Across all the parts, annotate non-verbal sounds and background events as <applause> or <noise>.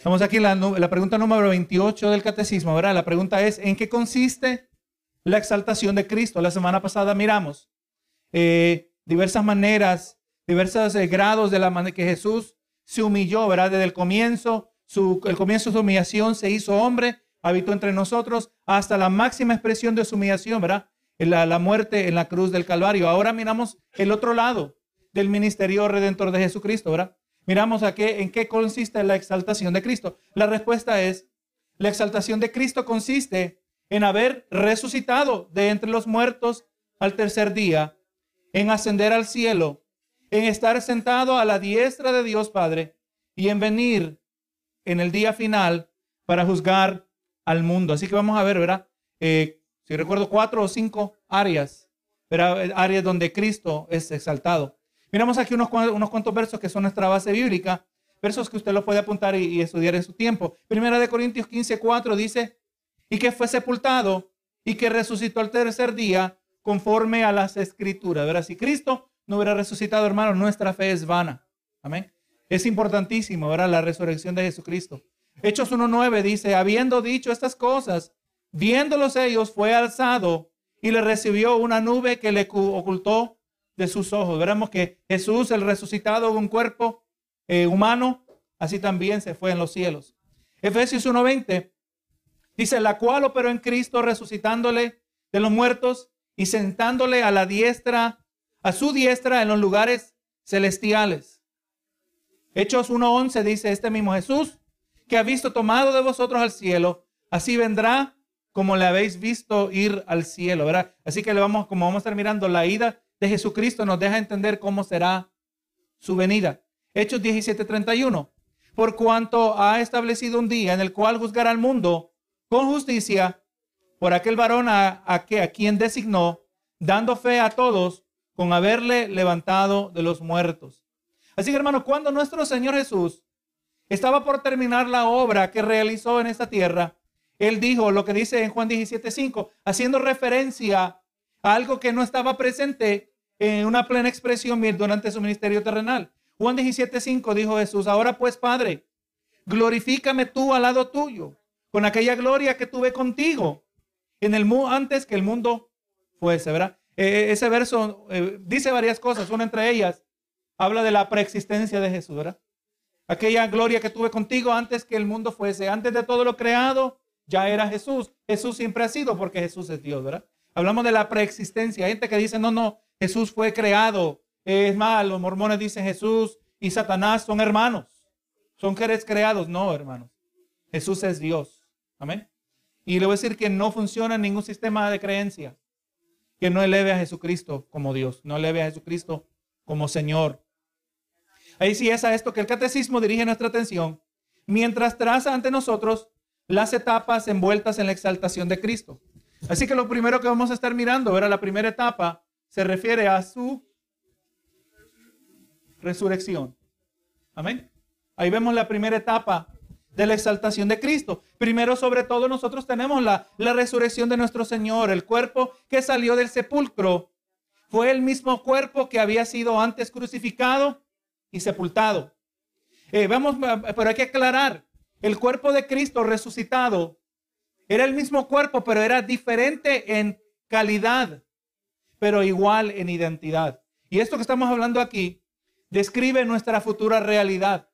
Estamos aquí en la, pregunta número 28 del catecismo, ¿verdad? La pregunta es, ¿en qué consiste la exaltación de Cristo? La semana pasada miramos eh, diversas maneras, diversos eh, grados de la manera que Jesús se humilló, ¿verdad? Desde el comienzo, su, el comienzo de su humillación se hizo hombre, habitó entre nosotros, hasta la máxima expresión de su humillación, ¿verdad? La, la muerte en la cruz del Calvario. Ahora miramos el otro lado del ministerio redentor de Jesucristo, ¿verdad? Miramos a qué, en qué consiste la exaltación de Cristo. La respuesta es, la exaltación de Cristo consiste en haber resucitado de entre los muertos al tercer día, en ascender al cielo, en estar sentado a la diestra de Dios Padre y en venir en el día final para juzgar al mundo. Así que vamos a ver, ¿verdad? Eh, si recuerdo, cuatro o cinco áreas, ¿verdad? áreas donde Cristo es exaltado. Miramos aquí unos, unos cuantos versos que son nuestra base bíblica, versos que usted los puede apuntar y, estudiar en su tiempo. Primera de Corintios 15, 4 dice, y que fue sepultado y que resucitó al tercer día conforme a las escrituras. Verá, si Cristo no hubiera resucitado, hermano, nuestra fe es vana. Amén. Es importantísimo, ¿verdad? La resurrección de Jesucristo. Hechos 1.9 dice, habiendo dicho estas cosas, viéndolos ellos, fue alzado y le recibió una nube que le ocultó de sus ojos. Veremos que Jesús, el resucitado de un cuerpo eh, humano, así también se fue en los cielos. Efesios 1:20 dice, la cual operó en Cristo resucitándole de los muertos y sentándole a la diestra, a su diestra en los lugares celestiales. Hechos 1:11 dice este mismo Jesús, que ha visto tomado de vosotros al cielo, así vendrá como le habéis visto ir al cielo, ¿verdad? Así que le vamos, como vamos a estar mirando la ida de Jesucristo nos deja entender cómo será su venida. Hechos 17:31. Por cuanto ha establecido un día en el cual juzgará al mundo con justicia por aquel varón a, que, a quien designó, dando fe a todos con haberle levantado de los muertos. Así que hermano, cuando nuestro Señor Jesús estaba por terminar la obra que realizó en esta tierra, Él dijo lo que dice en Juan 17:5, haciendo referencia a algo que no estaba presente en una plena expresión durante su ministerio terrenal. Juan 17:5 dijo Jesús, ahora pues Padre, glorifícame tú al lado tuyo, con aquella gloria que tuve contigo en el antes que el mundo fuese, ¿verdad? E, e, ese verso eh, dice varias cosas, una entre ellas habla de la preexistencia de Jesús, ¿verdad? Aquella gloria que tuve contigo antes que el mundo fuese, antes de todo lo creado, ya era Jesús. Jesús siempre ha sido porque Jesús es Dios, ¿verdad? Hablamos de la preexistencia. Hay gente que dice, no, no, Jesús fue creado. Es más, los mormones dicen Jesús y Satanás son hermanos. Son seres creados. No, hermanos. Jesús es Dios. Amén. Y le voy a decir que no funciona ningún sistema de creencia que no eleve a Jesucristo como Dios, no eleve a Jesucristo como Señor. Ahí sí es a esto que el catecismo dirige nuestra atención, mientras traza ante nosotros las etapas envueltas en la exaltación de Cristo. Así que lo primero que vamos a estar mirando era la primera etapa se refiere a su resurrección. Amén. Ahí vemos la primera etapa de la exaltación de Cristo. Primero, sobre todo, nosotros tenemos la, resurrección de nuestro Señor, el cuerpo que salió del sepulcro. Fue el mismo cuerpo que había sido antes crucificado y sepultado. Eh, vamos, pero hay que aclarar, el cuerpo de Cristo resucitado era el mismo cuerpo, pero era diferente en calidad pero igual en identidad. Y esto que estamos hablando aquí describe nuestra futura realidad.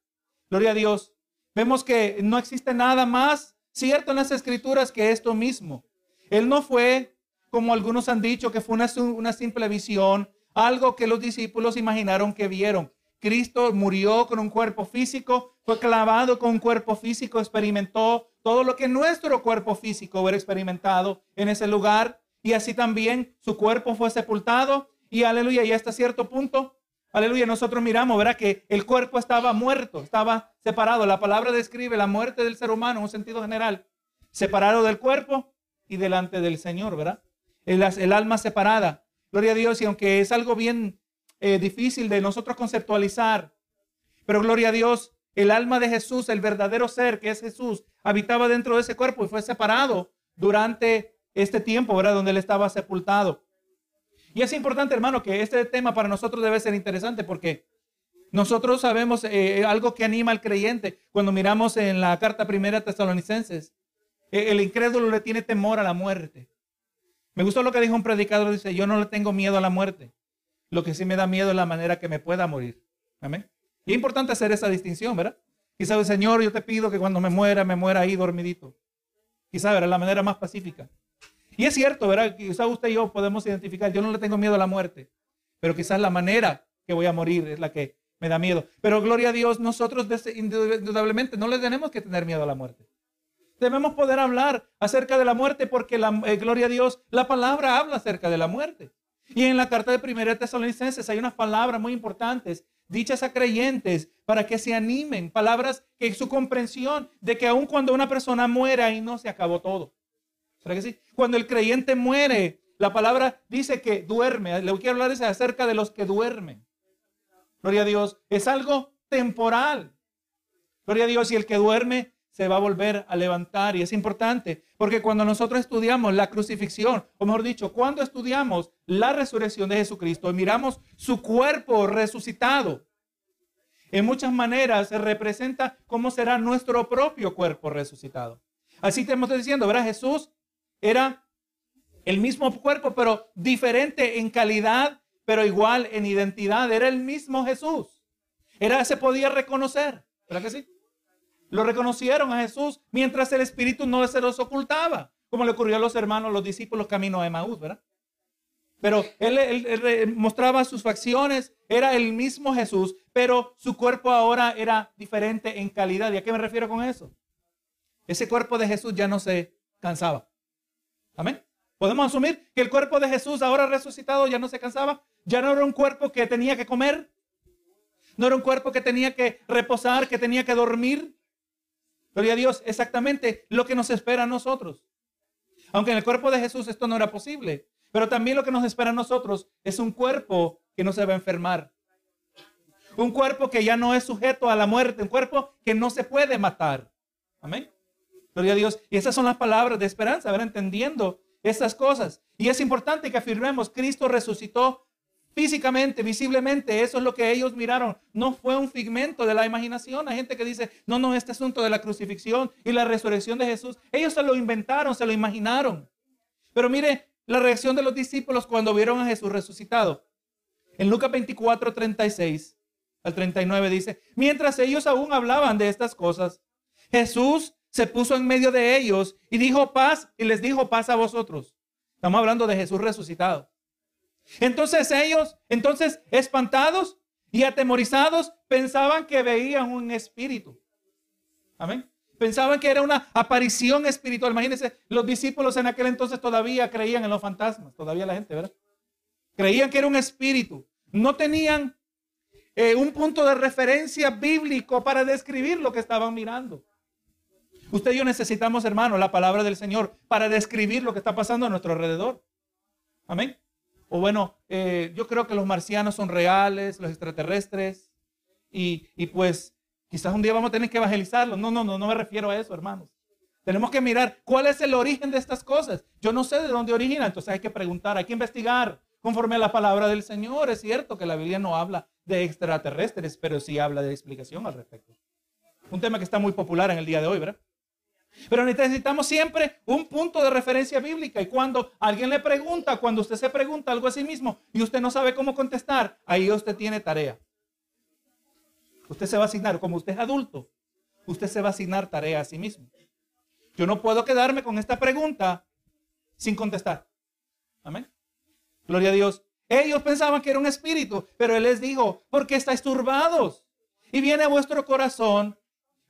Gloria a Dios. Vemos que no existe nada más cierto en las escrituras que esto mismo. Él no fue, como algunos han dicho, que fue una, una simple visión, algo que los discípulos imaginaron que vieron. Cristo murió con un cuerpo físico, fue clavado con un cuerpo físico, experimentó todo lo que nuestro cuerpo físico hubiera experimentado en ese lugar y así también su cuerpo fue sepultado y aleluya, y hasta cierto punto, aleluya, nosotros miramos, ¿verdad? Que el cuerpo estaba muerto, estaba separado. La palabra describe la muerte del ser humano en un sentido general, separado del cuerpo y delante del Señor, ¿verdad? El, alma separada. Gloria a Dios, y aunque es algo bien eh, difícil de nosotros conceptualizar, pero gloria a Dios, el alma de Jesús, el verdadero ser que es Jesús, habitaba dentro de ese cuerpo y fue separado durante este tiempo, ¿verdad? Donde él estaba sepultado. Y es importante, hermano, que este tema para nosotros debe ser interesante porque Nosotros sabemos eh, algo que anima al creyente cuando miramos en la carta primera Tesalonicenses. eh, el incrédulo le tiene temor a la muerte. Me gustó lo que dijo un predicador, dice, yo no le tengo miedo a la muerte. Lo que sí me da miedo es la manera que me pueda morir. Amén. Y es importante hacer esa distinción, ¿verdad? Quizá, Señor, yo te pido que cuando me muera, me muera ahí dormidito. Quizá, ¿verdad? La manera más pacífica. Y es cierto, ¿verdad? Quizá usted y yo podemos identificar, yo no le tengo miedo a la muerte, pero quizás la manera que voy a morir es la que me da miedo. Pero gloria a Dios, nosotros indudablemente no le tenemos que tener miedo a la muerte. Debemos poder hablar acerca de la muerte porque, la, eh, gloria a Dios, la palabra habla acerca de la muerte. Y en la carta de Primera Tesalonicenses hay unas palabras muy importantes dichas a creyentes para que se animen, palabras que su comprensión de que aun cuando una persona muera y no se acabó todo. Cuando el creyente muere, la palabra dice que duerme. Le quiero hablar acerca de los que duermen. Gloria a Dios. Es algo temporal. Gloria a Dios. Y el que duerme se va a volver a levantar. Y es importante, porque cuando nosotros estudiamos la crucifixión, o mejor dicho, cuando estudiamos la resurrección de Jesucristo y miramos su cuerpo resucitado, en muchas maneras se representa cómo será nuestro propio cuerpo resucitado. Así estamos diciendo, ¿verdad? Jesús era el mismo cuerpo, pero diferente en calidad, pero igual en identidad. Era el mismo Jesús. Era, se podía reconocer. ¿Verdad que sí? Lo reconocieron a Jesús mientras el Espíritu no se los ocultaba, como le ocurrió a los hermanos, los discípulos camino a Emaús, ¿verdad? Pero él, él, mostraba sus facciones, era el mismo Jesús, pero su cuerpo ahora era diferente en calidad. ¿Y a qué me refiero con eso? Ese cuerpo de Jesús ya no se cansaba. Amén. Podemos asumir que el cuerpo de Jesús ahora resucitado ya no se cansaba. Ya no era un cuerpo que tenía que comer. No era un cuerpo que tenía que reposar, que tenía que dormir. Gloria a Dios, exactamente lo que nos espera a nosotros. Aunque en el cuerpo de Jesús esto no era posible. Pero también lo que nos espera a nosotros es un cuerpo que no se va a enfermar. Un cuerpo que ya no es sujeto a la muerte. Un cuerpo que no se puede matar. Amén. Gloria a Dios. Y esas son las palabras de esperanza, ver entendiendo estas cosas. Y es importante que afirmemos, Cristo resucitó físicamente, visiblemente. Eso es lo que ellos miraron. No fue un figmento de la imaginación. Hay gente que dice, no, no, este asunto de la crucifixión y la resurrección de Jesús, ellos se lo inventaron, se lo imaginaron. Pero mire la reacción de los discípulos cuando vieron a Jesús resucitado. En Lucas 24, 36 al 39 dice, mientras ellos aún hablaban de estas cosas, Jesús se puso en medio de ellos y dijo paz y les dijo paz a vosotros. Estamos hablando de Jesús resucitado. Entonces ellos, entonces espantados y atemorizados, pensaban que veían un espíritu. Amén. Pensaban que era una aparición espiritual. Imagínense, los discípulos en aquel entonces todavía creían en los fantasmas, todavía la gente, ¿verdad? Creían que era un espíritu. No tenían eh, un punto de referencia bíblico para describir lo que estaban mirando. Usted y yo necesitamos, hermano, la palabra del Señor para describir lo que está pasando a nuestro alrededor. Amén. O bueno, eh, yo creo que los marcianos son reales, los extraterrestres, y, y pues quizás un día vamos a tener que evangelizarlos. No, no, no, no me refiero a eso, hermanos. Tenemos que mirar cuál es el origen de estas cosas. Yo no sé de dónde origina, entonces hay que preguntar, hay que investigar conforme a la palabra del Señor. Es cierto que la Biblia no habla de extraterrestres, pero sí habla de explicación al respecto. Un tema que está muy popular en el día de hoy, ¿verdad? Pero necesitamos siempre un punto de referencia bíblica. Y cuando alguien le pregunta, cuando usted se pregunta algo a sí mismo y usted no sabe cómo contestar, ahí usted tiene tarea. Usted se va a asignar, como usted es adulto, usted se va a asignar tarea a sí mismo. Yo no puedo quedarme con esta pregunta sin contestar. Amén. Gloria a Dios. Ellos pensaban que era un espíritu, pero Él les dijo, ¿por qué estáis turbados? Y viene a vuestro corazón,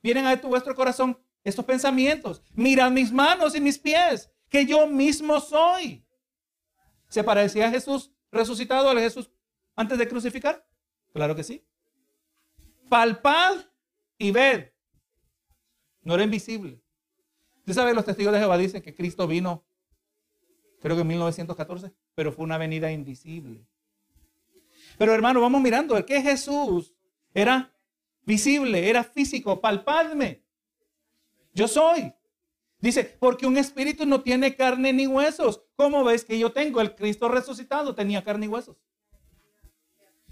vienen a vuestro corazón estos pensamientos. Mira mis manos y mis pies, que yo mismo soy. ¿Se parecía a Jesús resucitado, al Jesús antes de crucificar? Claro que sí. Palpad y ved. No era invisible. Usted sabe, los testigos de Jehová dicen que Cristo vino, creo que en 1914, pero fue una venida invisible. Pero hermano, vamos mirando, el que Jesús era visible, era físico, palpadme. Yo soy. Dice, porque un espíritu no tiene carne ni huesos. ¿Cómo ves que yo tengo? El Cristo resucitado tenía carne y huesos.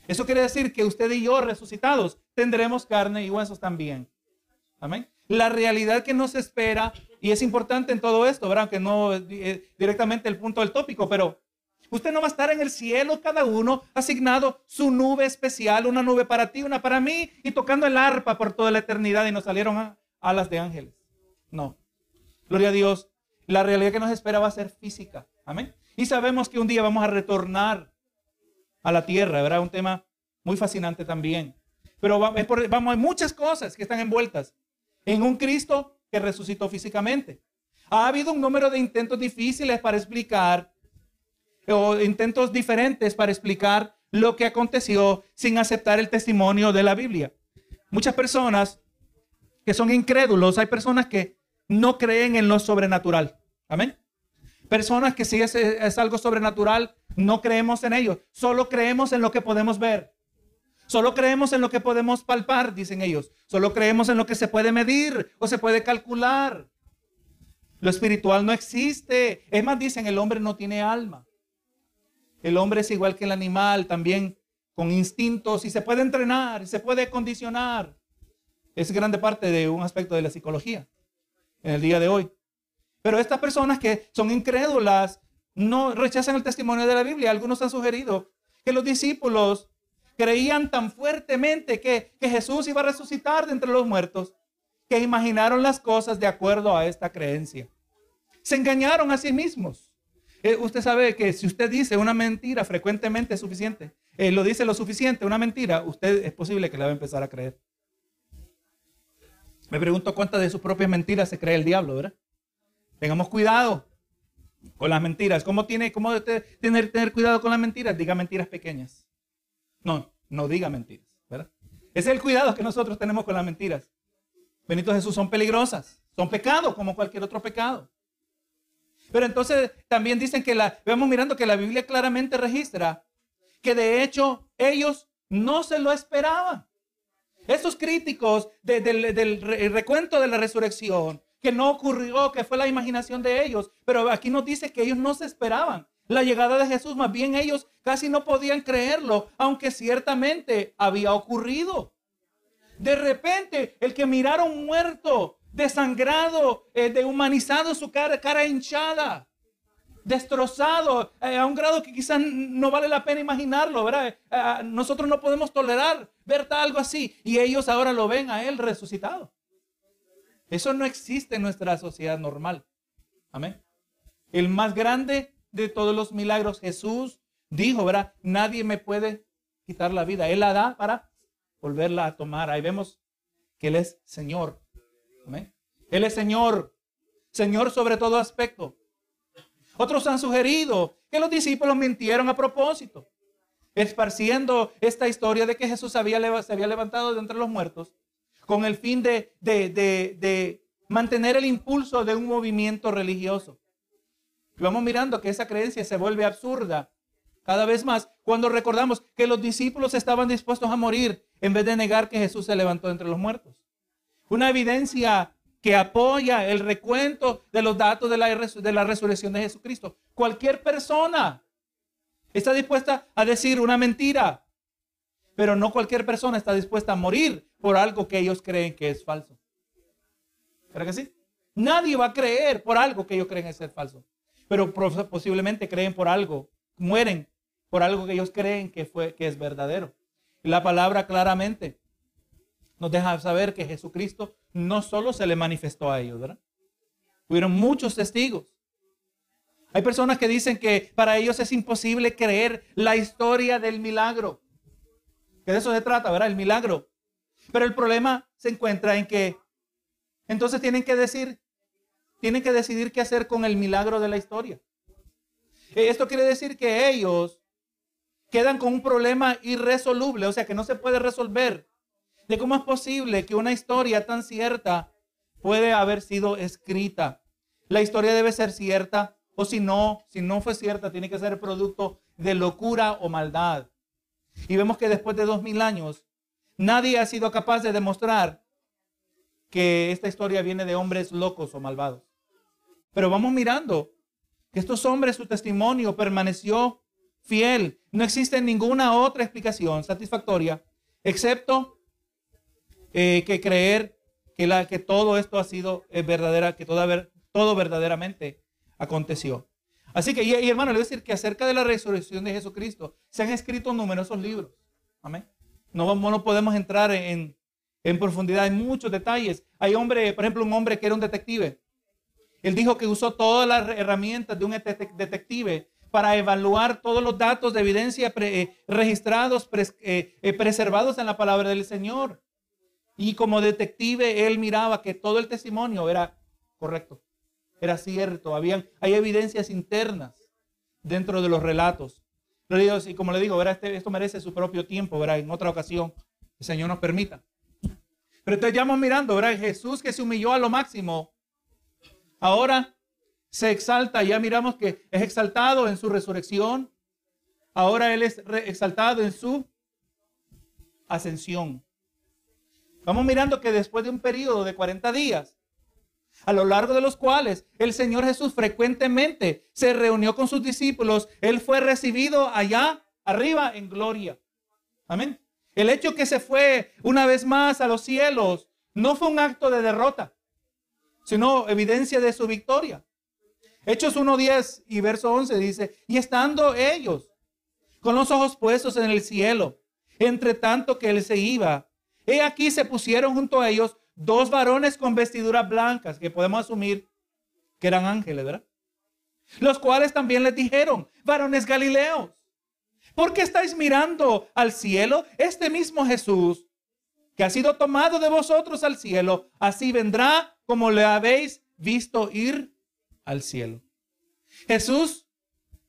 Eso quiere decir que usted y yo resucitados tendremos carne y huesos también. Amén. La realidad que nos espera, y es importante en todo esto, ¿verdad? Que no eh, directamente el punto del tópico, pero usted no va a estar en el cielo, cada uno asignado su nube especial, una nube para ti, una para mí, y tocando el arpa por toda la eternidad y nos salieron alas de ángeles. No. Gloria a Dios. La realidad que nos espera va a ser física. Amén. Y sabemos que un día vamos a retornar a la tierra, ¿verdad? Un tema muy fascinante también. Pero vamos, hay muchas cosas que están envueltas en un Cristo que resucitó físicamente. Ha habido un número de intentos difíciles para explicar, o intentos diferentes para explicar lo que aconteció sin aceptar el testimonio de la Biblia. Muchas personas que son incrédulos, hay personas que no creen en lo sobrenatural. Amén. Personas que si es, algo sobrenatural, no creemos en ello. Solo creemos en lo que podemos ver. Solo creemos en lo que podemos palpar, dicen ellos. Solo creemos en lo que se puede medir o se puede calcular. Lo espiritual no existe. Es más, dicen, el hombre no tiene alma. El hombre es igual que el animal, también con instintos y se puede entrenar, se puede condicionar. Es grande parte de un aspecto de la psicología en el día de hoy. Pero estas personas que son incrédulas no rechazan el testimonio de la Biblia. Algunos han sugerido que los discípulos creían tan fuertemente que, Jesús iba a resucitar de entre los muertos que imaginaron las cosas de acuerdo a esta creencia. Se engañaron a sí mismos. Eh, usted sabe que si usted dice una mentira frecuentemente es suficiente. Eh, lo dice lo suficiente, una mentira, usted es posible que la va a empezar a creer. Me pregunto cuántas de sus propias mentiras se cree el diablo, ¿verdad? Tengamos cuidado con las mentiras. ¿Cómo tiene cómo tener, tener cuidado con las mentiras? Diga mentiras pequeñas. No, no diga mentiras. ¿verdad? Ese es el cuidado que nosotros tenemos con las mentiras. Benito Jesús, son peligrosas. Son pecados como cualquier otro pecado. Pero entonces también dicen que la, vemos mirando que la Biblia claramente registra que de hecho ellos no se lo esperaban. Esos críticos del recuento de la resurrección que no ocurrió, que fue la imaginación de ellos. Pero aquí nos dice que ellos no se esperaban la llegada de Jesús, más bien ellos casi no podían creerlo, aunque ciertamente había ocurrido. De repente, el que miraron muerto, desangrado, eh, dehumanizado, su cara, cara hinchada, destrozado, eh, a un grado que quizás no vale la pena imaginarlo, ¿verdad? Eh, nosotros no podemos tolerar ver algo así. Y ellos ahora lo ven a él resucitado. Eso no existe en nuestra sociedad normal. Amén. El más grande de todos los milagros, Jesús dijo, ¿verdad? Nadie me puede quitar la vida. Él la da para volverla a tomar. Ahí vemos que Él es Señor. Amén. Él es Señor. Señor sobre todo aspecto. Otros han sugerido que los discípulos mintieron a propósito, esparciendo esta historia de que Jesús había, se había levantado de entre los muertos con el fin de, de, mantener el impulso de un movimiento religioso. Y vamos mirando que esa creencia se vuelve absurda cada vez más cuando recordamos que los discípulos estaban dispuestos a morir en vez de negar que Jesús se levantó entre los muertos. Una evidencia que apoya el recuento de los datos de la, de la resurrección de Jesucristo. Cualquier persona está dispuesta a decir una mentira, pero no cualquier persona está dispuesta a morir por algo que ellos creen que es falso. ¿Verdad que sí? Nadie va a creer por algo que ellos creen es falso. Pero posiblemente creen por algo, mueren por algo que ellos creen que, fue, que es verdadero. La palabra claramente nos deja saber que Jesucristo no solo se le manifestó a ellos, ¿verdad? Hubieron muchos testigos. Hay personas que dicen que para ellos es imposible creer la historia del milagro. Que de eso se trata, ¿verdad? El milagro. Pero el problema se encuentra en que entonces tienen que decir, tienen que decidir qué hacer con el milagro de la historia. Esto quiere decir que ellos quedan con un problema irresoluble, o sea, que no se puede resolver. De cómo es posible que una historia tan cierta puede haber sido escrita. La historia debe ser cierta, o si no, si no fue cierta, tiene que ser producto de locura o maldad. Y vemos que después de dos mil años, nadie ha sido capaz de demostrar que esta historia viene de hombres locos o malvados. Pero vamos mirando que estos hombres, su testimonio permaneció fiel. No existe ninguna otra explicación satisfactoria, excepto eh, que creer que, la, que todo esto ha sido eh, verdadera, que todo, todo verdaderamente aconteció. Así que, y, hermano, le voy a decir que acerca de la resurrección de Jesucristo se han escrito numerosos libros. Amén. No, no podemos entrar en, en profundidad en muchos detalles. Hay hombre, por ejemplo, un hombre que era un detective. Él dijo que usó todas las herramientas de un detective para evaluar todos los datos de evidencia eh, registrados, eh, eh, preservados en la palabra del Señor. Y como detective, él miraba que todo el testimonio era correcto era cierto. Habían, hay evidencias internas dentro de los relatos. Y como le digo, este, esto merece su propio tiempo, ¿verdad? En otra ocasión, el Señor nos permita. Pero entonces ya vamos mirando, ¿verdad? Jesús que se humilló a lo máximo. Ahora se exalta, ya miramos que es exaltado en su resurrección. Ahora Él es exaltado en su ascensión. Vamos mirando que después de un periodo de 40 días, a lo largo de los cuales el Señor Jesús frecuentemente se reunió con sus discípulos, Él fue recibido allá arriba en gloria. Amén. El hecho que se fue una vez más a los cielos no fue un acto de derrota, sino evidencia de su victoria. Hechos 1.10 y verso 11 dice, y estando ellos con los ojos puestos en el cielo, entre tanto que él se iba, he aquí se pusieron junto a ellos dos varones con vestiduras blancas, que podemos asumir que eran ángeles, ¿verdad? Los cuales también les dijeron, varones galileos, ¿por qué estáis mirando al cielo? Este mismo Jesús, que ha sido tomado de vosotros al cielo, así vendrá como le habéis visto ir al cielo. Jesús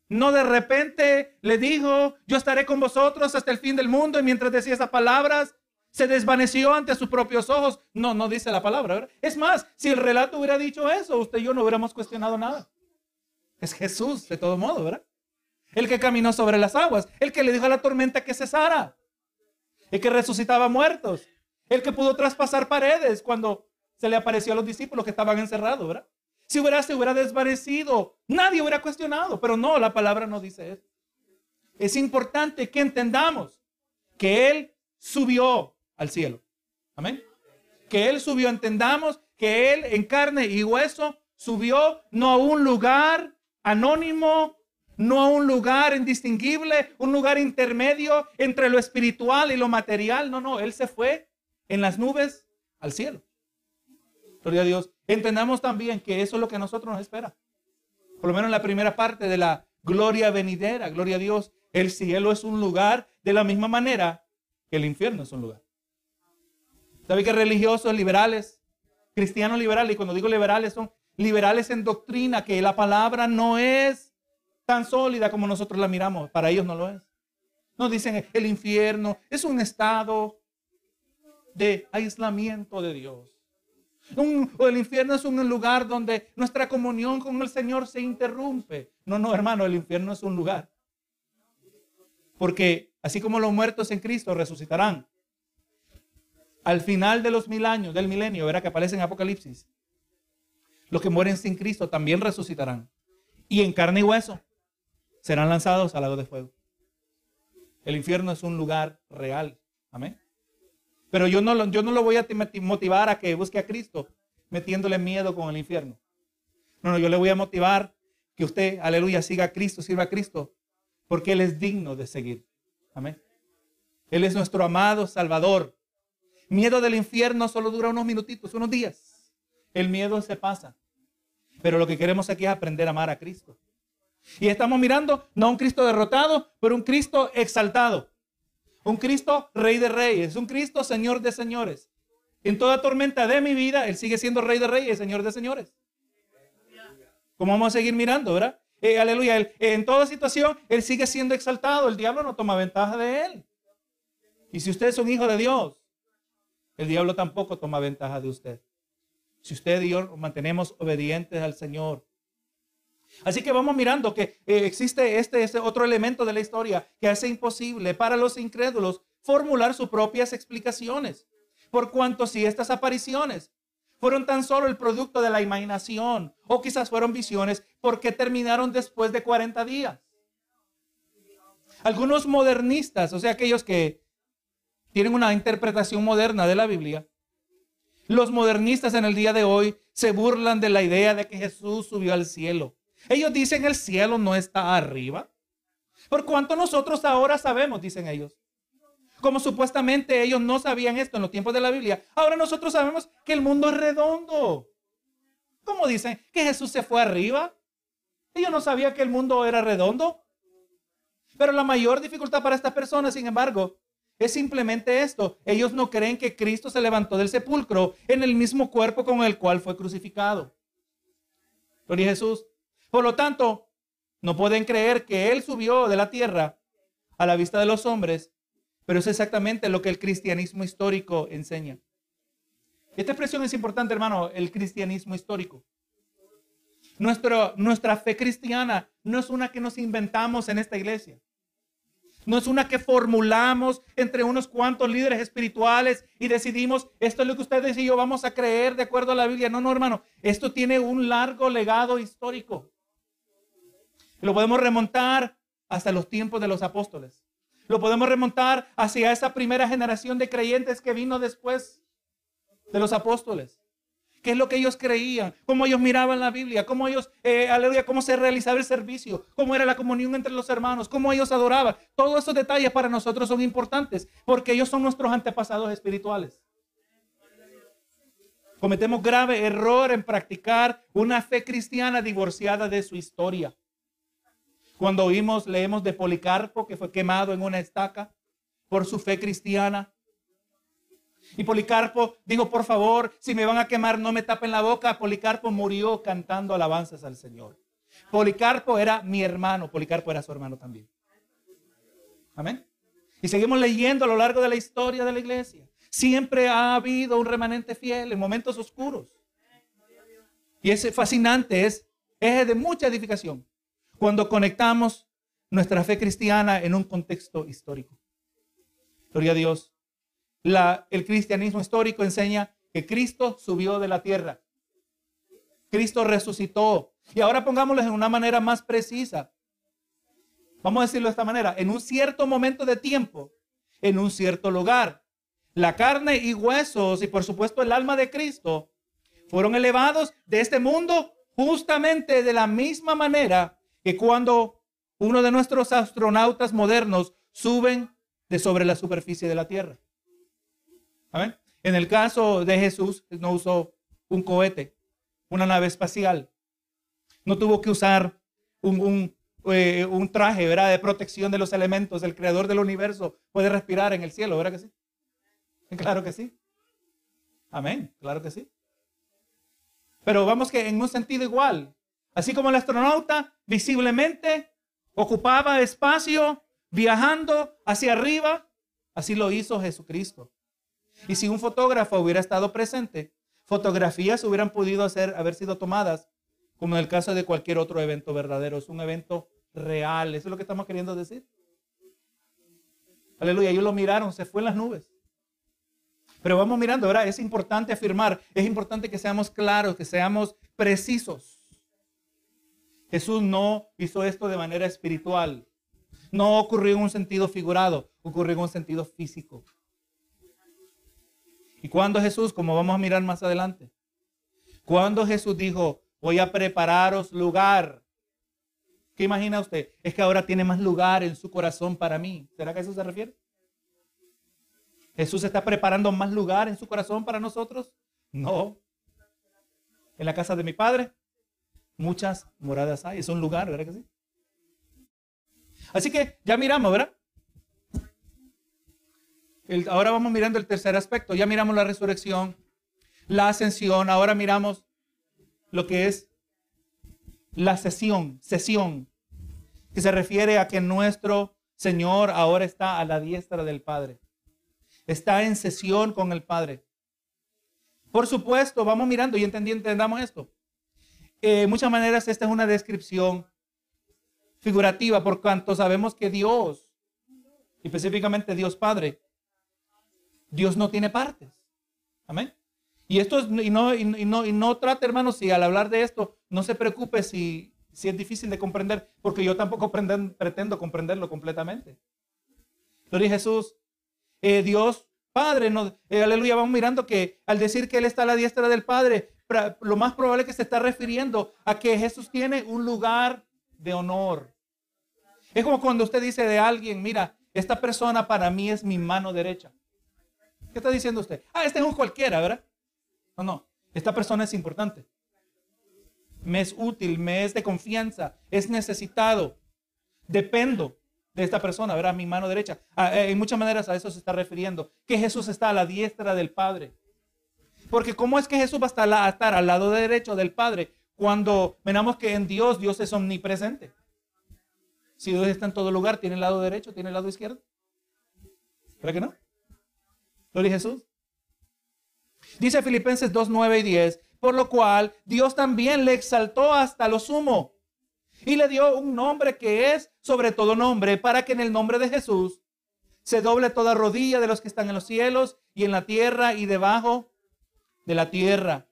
no de repente le dijo, yo estaré con vosotros hasta el fin del mundo y mientras decía esas palabras, se desvaneció ante sus propios ojos. No, no dice la palabra. ¿verdad? Es más, si el relato hubiera dicho eso, usted y yo no hubiéramos cuestionado nada. Es Jesús, de todo modo, ¿verdad? El que caminó sobre las aguas, el que le dijo a la tormenta que cesara, el que resucitaba muertos, el que pudo traspasar paredes cuando se le apareció a los discípulos que estaban encerrados, ¿verdad? Si hubiera, se hubiera desvanecido, nadie hubiera cuestionado, pero no, la palabra no dice eso. Es importante que entendamos que Él subió al cielo. Amén. Que Él subió, entendamos que Él en carne y hueso subió no a un lugar anónimo, no a un lugar indistinguible, un lugar intermedio entre lo espiritual y lo material. No, no, Él se fue en las nubes al cielo. Gloria a Dios. Entendamos también que eso es lo que a nosotros nos espera. Por lo menos en la primera parte de la gloria venidera. Gloria a Dios. El cielo es un lugar de la misma manera que el infierno es un lugar. ¿Sabe que religiosos liberales, cristianos liberales, y cuando digo liberales son liberales en doctrina, que la palabra no es tan sólida como nosotros la miramos, para ellos no lo es. Nos dicen el infierno es un estado de aislamiento de Dios. o el infierno es un lugar donde nuestra comunión con el Señor se interrumpe. No, no, hermano, el infierno es un lugar. Porque así como los muertos en Cristo resucitarán, al final de los mil años, del milenio, verá que aparece en Apocalipsis. Los que mueren sin Cristo también resucitarán. Y en carne y hueso serán lanzados al lago de fuego. El infierno es un lugar real. Amén. Pero yo no, lo, yo no lo voy a motivar a que busque a Cristo metiéndole miedo con el infierno. No, no, yo le voy a motivar que usted, aleluya, siga a Cristo, sirva a Cristo, porque Él es digno de seguir. Amén. Él es nuestro amado Salvador. Miedo del infierno solo dura unos minutitos, unos días. El miedo se pasa. Pero lo que queremos aquí es aprender a amar a Cristo. Y estamos mirando no un Cristo derrotado, pero un Cristo exaltado. Un Cristo rey de reyes, un Cristo señor de señores. En toda tormenta de mi vida, Él sigue siendo rey de reyes, señor de señores. Como vamos a seguir mirando, verdad? Eh, aleluya. en toda situación, Él sigue siendo exaltado. El diablo no toma ventaja de Él. Y si usted es un hijo de Dios, el diablo tampoco toma ventaja de usted. Si usted y yo mantenemos obedientes al Señor. Así que vamos mirando que eh, existe este, este otro elemento de la historia que hace imposible para los incrédulos formular sus propias explicaciones. Por cuanto si estas apariciones fueron tan solo el producto de la imaginación o quizás fueron visiones porque terminaron después de 40 días. Algunos modernistas, o sea, aquellos que tienen una interpretación moderna de la Biblia, los modernistas en el día de hoy se burlan de la idea de que Jesús subió al cielo. Ellos dicen el cielo no está arriba. Por cuanto nosotros ahora sabemos, dicen ellos. Como supuestamente ellos no sabían esto en los tiempos de la Biblia, ahora nosotros sabemos que el mundo es redondo. ¿Cómo dicen? ¿Que Jesús se fue arriba? Ellos no sabían que el mundo era redondo. Pero la mayor dificultad para estas personas, sin embargo, es simplemente esto. Ellos no creen que Cristo se levantó del sepulcro en el mismo cuerpo con el cual fue crucificado. Gloria Jesús. Por lo tanto, no pueden creer que Él subió de la tierra a la vista de los hombres, pero es exactamente lo que el cristianismo histórico enseña. Esta expresión es importante, hermano, el cristianismo histórico. nuestra fe cristiana no es una que nos inventamos en esta iglesia. No es una que formulamos entre unos cuantos líderes espirituales y decidimos, esto es lo que ustedes y yo vamos a creer de acuerdo a la Biblia. No, no, hermano. Esto tiene un largo legado histórico. Lo podemos remontar hasta los tiempos de los apóstoles. Lo podemos remontar hacia esa primera generación de creyentes que vino después de los apóstoles qué es lo que ellos creían, cómo ellos miraban la Biblia, cómo ellos, eh, aleluya, cómo se realizaba el servicio, cómo era la comunión entre los hermanos, cómo ellos adoraban. Todos esos detalles para nosotros son importantes porque ellos son nuestros antepasados espirituales. Cometemos grave error en practicar una fe cristiana divorciada de su historia. Cuando oímos, leemos de Policarpo que fue quemado en una estaca por su fe cristiana. Y Policarpo dijo, por favor, si me van a quemar, no me tapen la boca. Policarpo murió cantando alabanzas al Señor. Policarpo era mi hermano, Policarpo era su hermano también. Amén. Y seguimos leyendo a lo largo de la historia de la iglesia. Siempre ha habido un remanente fiel en momentos oscuros. Y es fascinante, es de mucha edificación cuando conectamos nuestra fe cristiana en un contexto histórico. Gloria a Dios el cristianismo histórico enseña que Cristo subió de la tierra. Cristo resucitó. Y ahora pongámoslo en una manera más precisa. Vamos a decirlo de esta manera. En un cierto momento de tiempo, en un cierto lugar, la carne y huesos y por supuesto el alma de Cristo fueron elevados de este mundo justamente de la misma manera que cuando uno de nuestros astronautas modernos suben de sobre la superficie de la Tierra. En el caso de Jesús, no usó un cohete, una nave espacial. No tuvo que usar un, eh, traje, ¿verdad? De protección de los elementos. El creador del universo puede respirar en el cielo, ¿verdad que sí? Claro que sí. Amén, claro que sí. Pero vamos que en un sentido igual. Así como el astronauta visiblemente ocupaba espacio viajando hacia arriba, así lo hizo Jesucristo. Y si un fotógrafo hubiera estado presente, fotografías hubieran podido haber sido tomadas, como en el caso de cualquier otro evento verdadero. Es un evento real. Eso es lo que estamos queriendo decir. Aleluya. Ellos lo miraron, se fue en las nubes. Pero vamos mirando, ahora es importante afirmar, es importante que seamos claros, que seamos precisos. Jesús no hizo esto de manera espiritual. No ocurrió en un sentido figurado, ocurrió en un sentido físico. Y cuando Jesús, como vamos a mirar más adelante, cuando Jesús dijo, voy a prepararos lugar, ¿qué imagina usted? Es que ahora tiene más lugar en su corazón para mí. ¿Será que a eso se refiere? ¿Jesús está preparando más lugar en su corazón para nosotros? No. En la casa de mi padre, muchas moradas hay. Es un lugar, ¿verdad que sí? Así que ya miramos, ¿verdad? Ahora vamos mirando el tercer aspecto. Ya miramos la resurrección, la ascensión. Ahora miramos lo que es la sesión, sesión, que se refiere a que nuestro Señor ahora está a la diestra del Padre. Está en sesión con el Padre. Por supuesto, vamos mirando y entendamos esto. Eh, de muchas maneras, esta es una descripción figurativa, por cuanto sabemos que Dios, específicamente Dios Padre, Dios no tiene partes. Amén. Y esto es, y no, y no, y no trate, hermanos, si al hablar de esto, no se preocupe si, sí es difícil de comprender porque yo tampoco pretendo comprenderlo completamente. Gloria a Jesús. Eh, Dios Padre, no, eh, aleluya, vamos mirando que al decir que Él está a la diestra del Padre, lo más probable es que se está refiriendo a que Jesús tiene un lugar de honor. Es como cuando usted dice de alguien, mira, esta persona para mí es mi mano derecha. ¿Qué está diciendo usted? Ah, este es un cualquiera, ¿verdad? No, no, esta persona es importante. Me es útil, me es de confianza, es necesitado. Dependo de esta persona, ¿verdad? Mi mano derecha. Ah, eh, en muchas maneras a eso se está refiriendo, que Jesús está a la diestra del Padre. Porque ¿cómo es que Jesús va a estar, al lado derecho del Padre cuando venamos que en Dios Dios es omnipresente? Si Dios está en todo lugar, ¿tiene el lado derecho? ¿Tiene el lado izquierdo? ¿Para que no? Gloria Jesús. Dice Filipenses 2, 9 y 10, por lo cual Dios también le exaltó hasta lo sumo y le dio un nombre que es sobre todo nombre, para que en el nombre de Jesús se doble toda rodilla de los que están en los cielos y en la tierra y debajo de la tierra.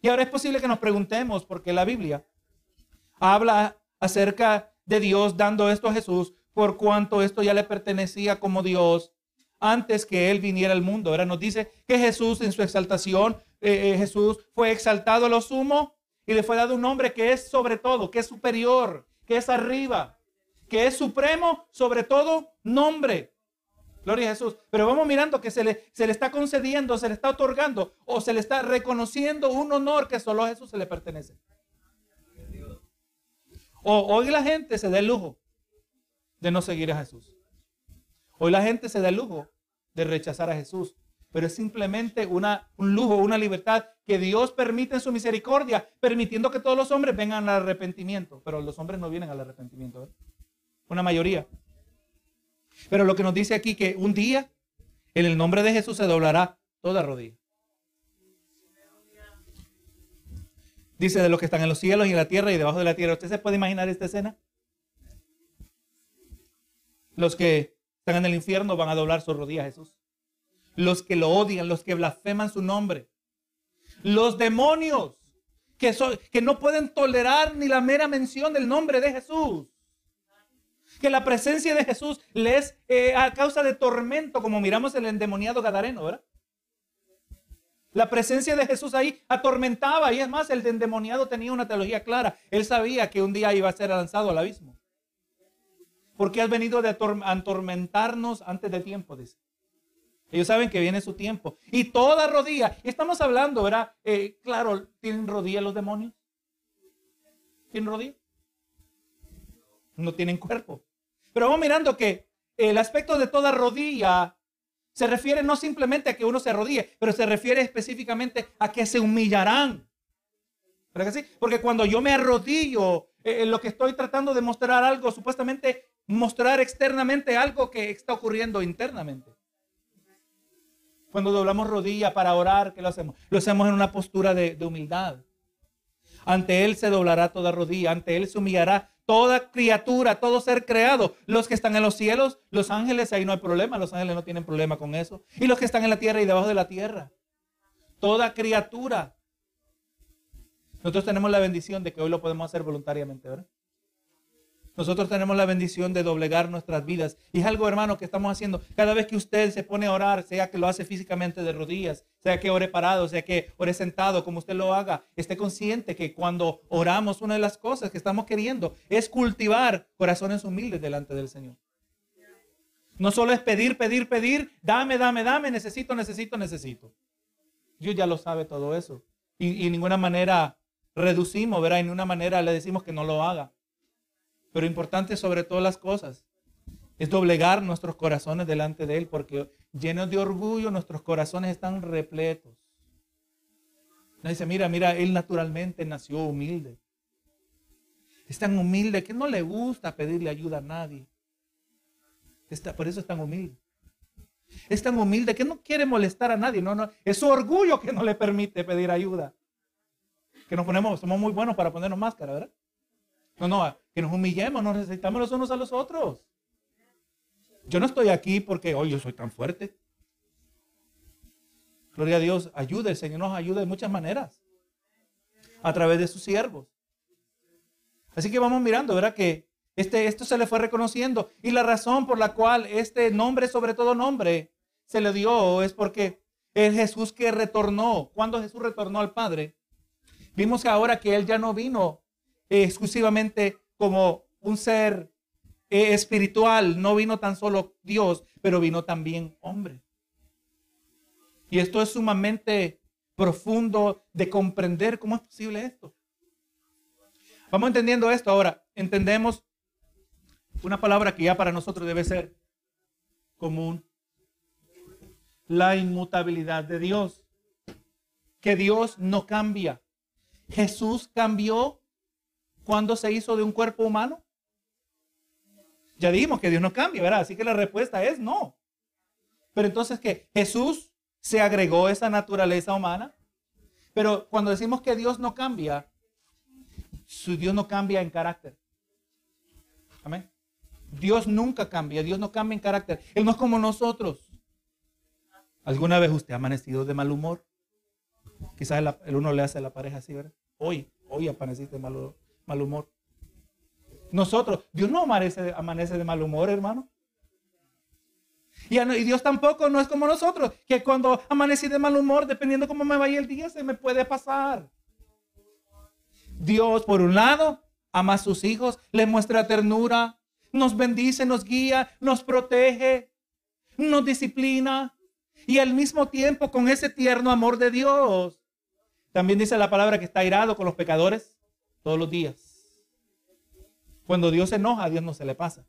Y ahora es posible que nos preguntemos, porque la Biblia habla acerca de Dios dando esto a Jesús, por cuanto esto ya le pertenecía como Dios antes que Él viniera al mundo. Ahora nos dice que Jesús en su exaltación, eh, eh, Jesús fue exaltado a lo sumo y le fue dado un nombre que es sobre todo, que es superior, que es arriba, que es supremo sobre todo nombre. Gloria a Jesús. Pero vamos mirando que se le, se le está concediendo, se le está otorgando o se le está reconociendo un honor que solo a Jesús se le pertenece. O, hoy la gente se da el lujo de no seguir a Jesús. Hoy la gente se da el lujo de rechazar a Jesús. Pero es simplemente una, un lujo, una libertad que Dios permite en su misericordia, permitiendo que todos los hombres vengan al arrepentimiento. Pero los hombres no vienen al arrepentimiento. Una mayoría. Pero lo que nos dice aquí que un día en el nombre de Jesús se doblará toda rodilla. Dice de los que están en los cielos y en la tierra y debajo de la tierra. ¿Usted se puede imaginar esta escena? Los que están en el infierno van a doblar su rodilla a Jesús. Los que lo odian, los que blasfeman su nombre. Los demonios que, que no pueden tolerar ni la mera mención del nombre de Jesús que la presencia de Jesús les eh, a causa de tormento, como miramos el endemoniado Gadareno, ¿verdad? La presencia de Jesús ahí atormentaba y es más, el endemoniado tenía una teología clara. Él sabía que un día iba a ser lanzado al abismo. Porque has venido de atormentarnos antes de tiempo, dice. Ellos saben que viene su tiempo. Y toda rodilla, estamos hablando, ¿verdad? Eh, claro, ¿tienen rodilla los demonios? ¿Tienen rodilla? No tienen cuerpo. Pero vamos mirando que el aspecto de toda rodilla se refiere no simplemente a que uno se arrodille, pero se refiere específicamente a que se humillarán. ¿Verdad que sí? Porque cuando yo me arrodillo, eh, lo que estoy tratando de mostrar algo, supuestamente mostrar externamente algo que está ocurriendo internamente. Cuando doblamos rodilla para orar, ¿qué lo hacemos? Lo hacemos en una postura de, de humildad. Ante Él se doblará toda rodilla, ante Él se humillará toda criatura, todo ser creado. Los que están en los cielos, los ángeles, ahí no hay problema, los ángeles no tienen problema con eso. Y los que están en la tierra y debajo de la tierra. Toda criatura. Nosotros tenemos la bendición de que hoy lo podemos hacer voluntariamente, ¿verdad? Nosotros tenemos la bendición de doblegar nuestras vidas. Y es algo, hermano, que estamos haciendo. Cada vez que usted se pone a orar, sea que lo hace físicamente de rodillas, sea que ore parado, sea que ore sentado, como usted lo haga, esté consciente que cuando oramos, una de las cosas que estamos queriendo es cultivar corazones humildes delante del Señor. No solo es pedir, pedir, pedir, dame, dame, dame, necesito, necesito, necesito. Dios ya lo sabe todo eso. Y, y ninguna manera reducimos, ¿verdad? Y ninguna manera le decimos que no lo haga. Pero importante sobre todas las cosas es doblegar nuestros corazones delante de Él, porque llenos de orgullo nuestros corazones están repletos. dice, mira, mira, Él naturalmente nació humilde. Es tan humilde que no le gusta pedirle ayuda a nadie. Por eso es tan humilde. Es tan humilde que no quiere molestar a nadie. No, no, es su orgullo que no le permite pedir ayuda. Que nos ponemos, somos muy buenos para ponernos máscara, ¿verdad? No, no, que nos humillemos, nos necesitamos los unos a los otros. Yo no estoy aquí porque hoy yo soy tan fuerte. Gloria a Dios, ayude, el Señor nos ayuda de muchas maneras. A través de sus siervos. Así que vamos mirando, ¿verdad? Que este, esto se le fue reconociendo. Y la razón por la cual este nombre, sobre todo nombre, se le dio es porque el Jesús que retornó, cuando Jesús retornó al Padre, vimos que ahora que Él ya no vino exclusivamente como un ser eh, espiritual, no vino tan solo Dios, pero vino también hombre. Y esto es sumamente profundo de comprender cómo es posible esto. Vamos entendiendo esto ahora. Entendemos una palabra que ya para nosotros debe ser común. La inmutabilidad de Dios. Que Dios no cambia. Jesús cambió cuando se hizo de un cuerpo humano. Ya dijimos que Dios no cambia, ¿verdad? Así que la respuesta es no. Pero entonces que Jesús se agregó esa naturaleza humana. Pero cuando decimos que Dios no cambia, su Dios no cambia en carácter. Amén. Dios nunca cambia, Dios no cambia en carácter. Él no es como nosotros. ¿Alguna vez usted ha amanecido de mal humor? Quizás el, uno le hace a la pareja así, ¿verdad? Hoy, hoy amaneciste de mal, mal humor. Nosotros, Dios no amanece, amanece de mal humor, hermano. Y, Dios tampoco no es como nosotros, que cuando amanecí de mal humor, dependiendo cómo me vaya el día, se me puede pasar. Dios, por un lado, ama a sus hijos, les muestra ternura, nos bendice, nos guía, nos protege, nos disciplina. Y al mismo tiempo, con ese tierno amor de Dios, también dice la palabra que está airado con los pecadores todos los días. Cuando Dios se enoja, a Dios no se le pasa.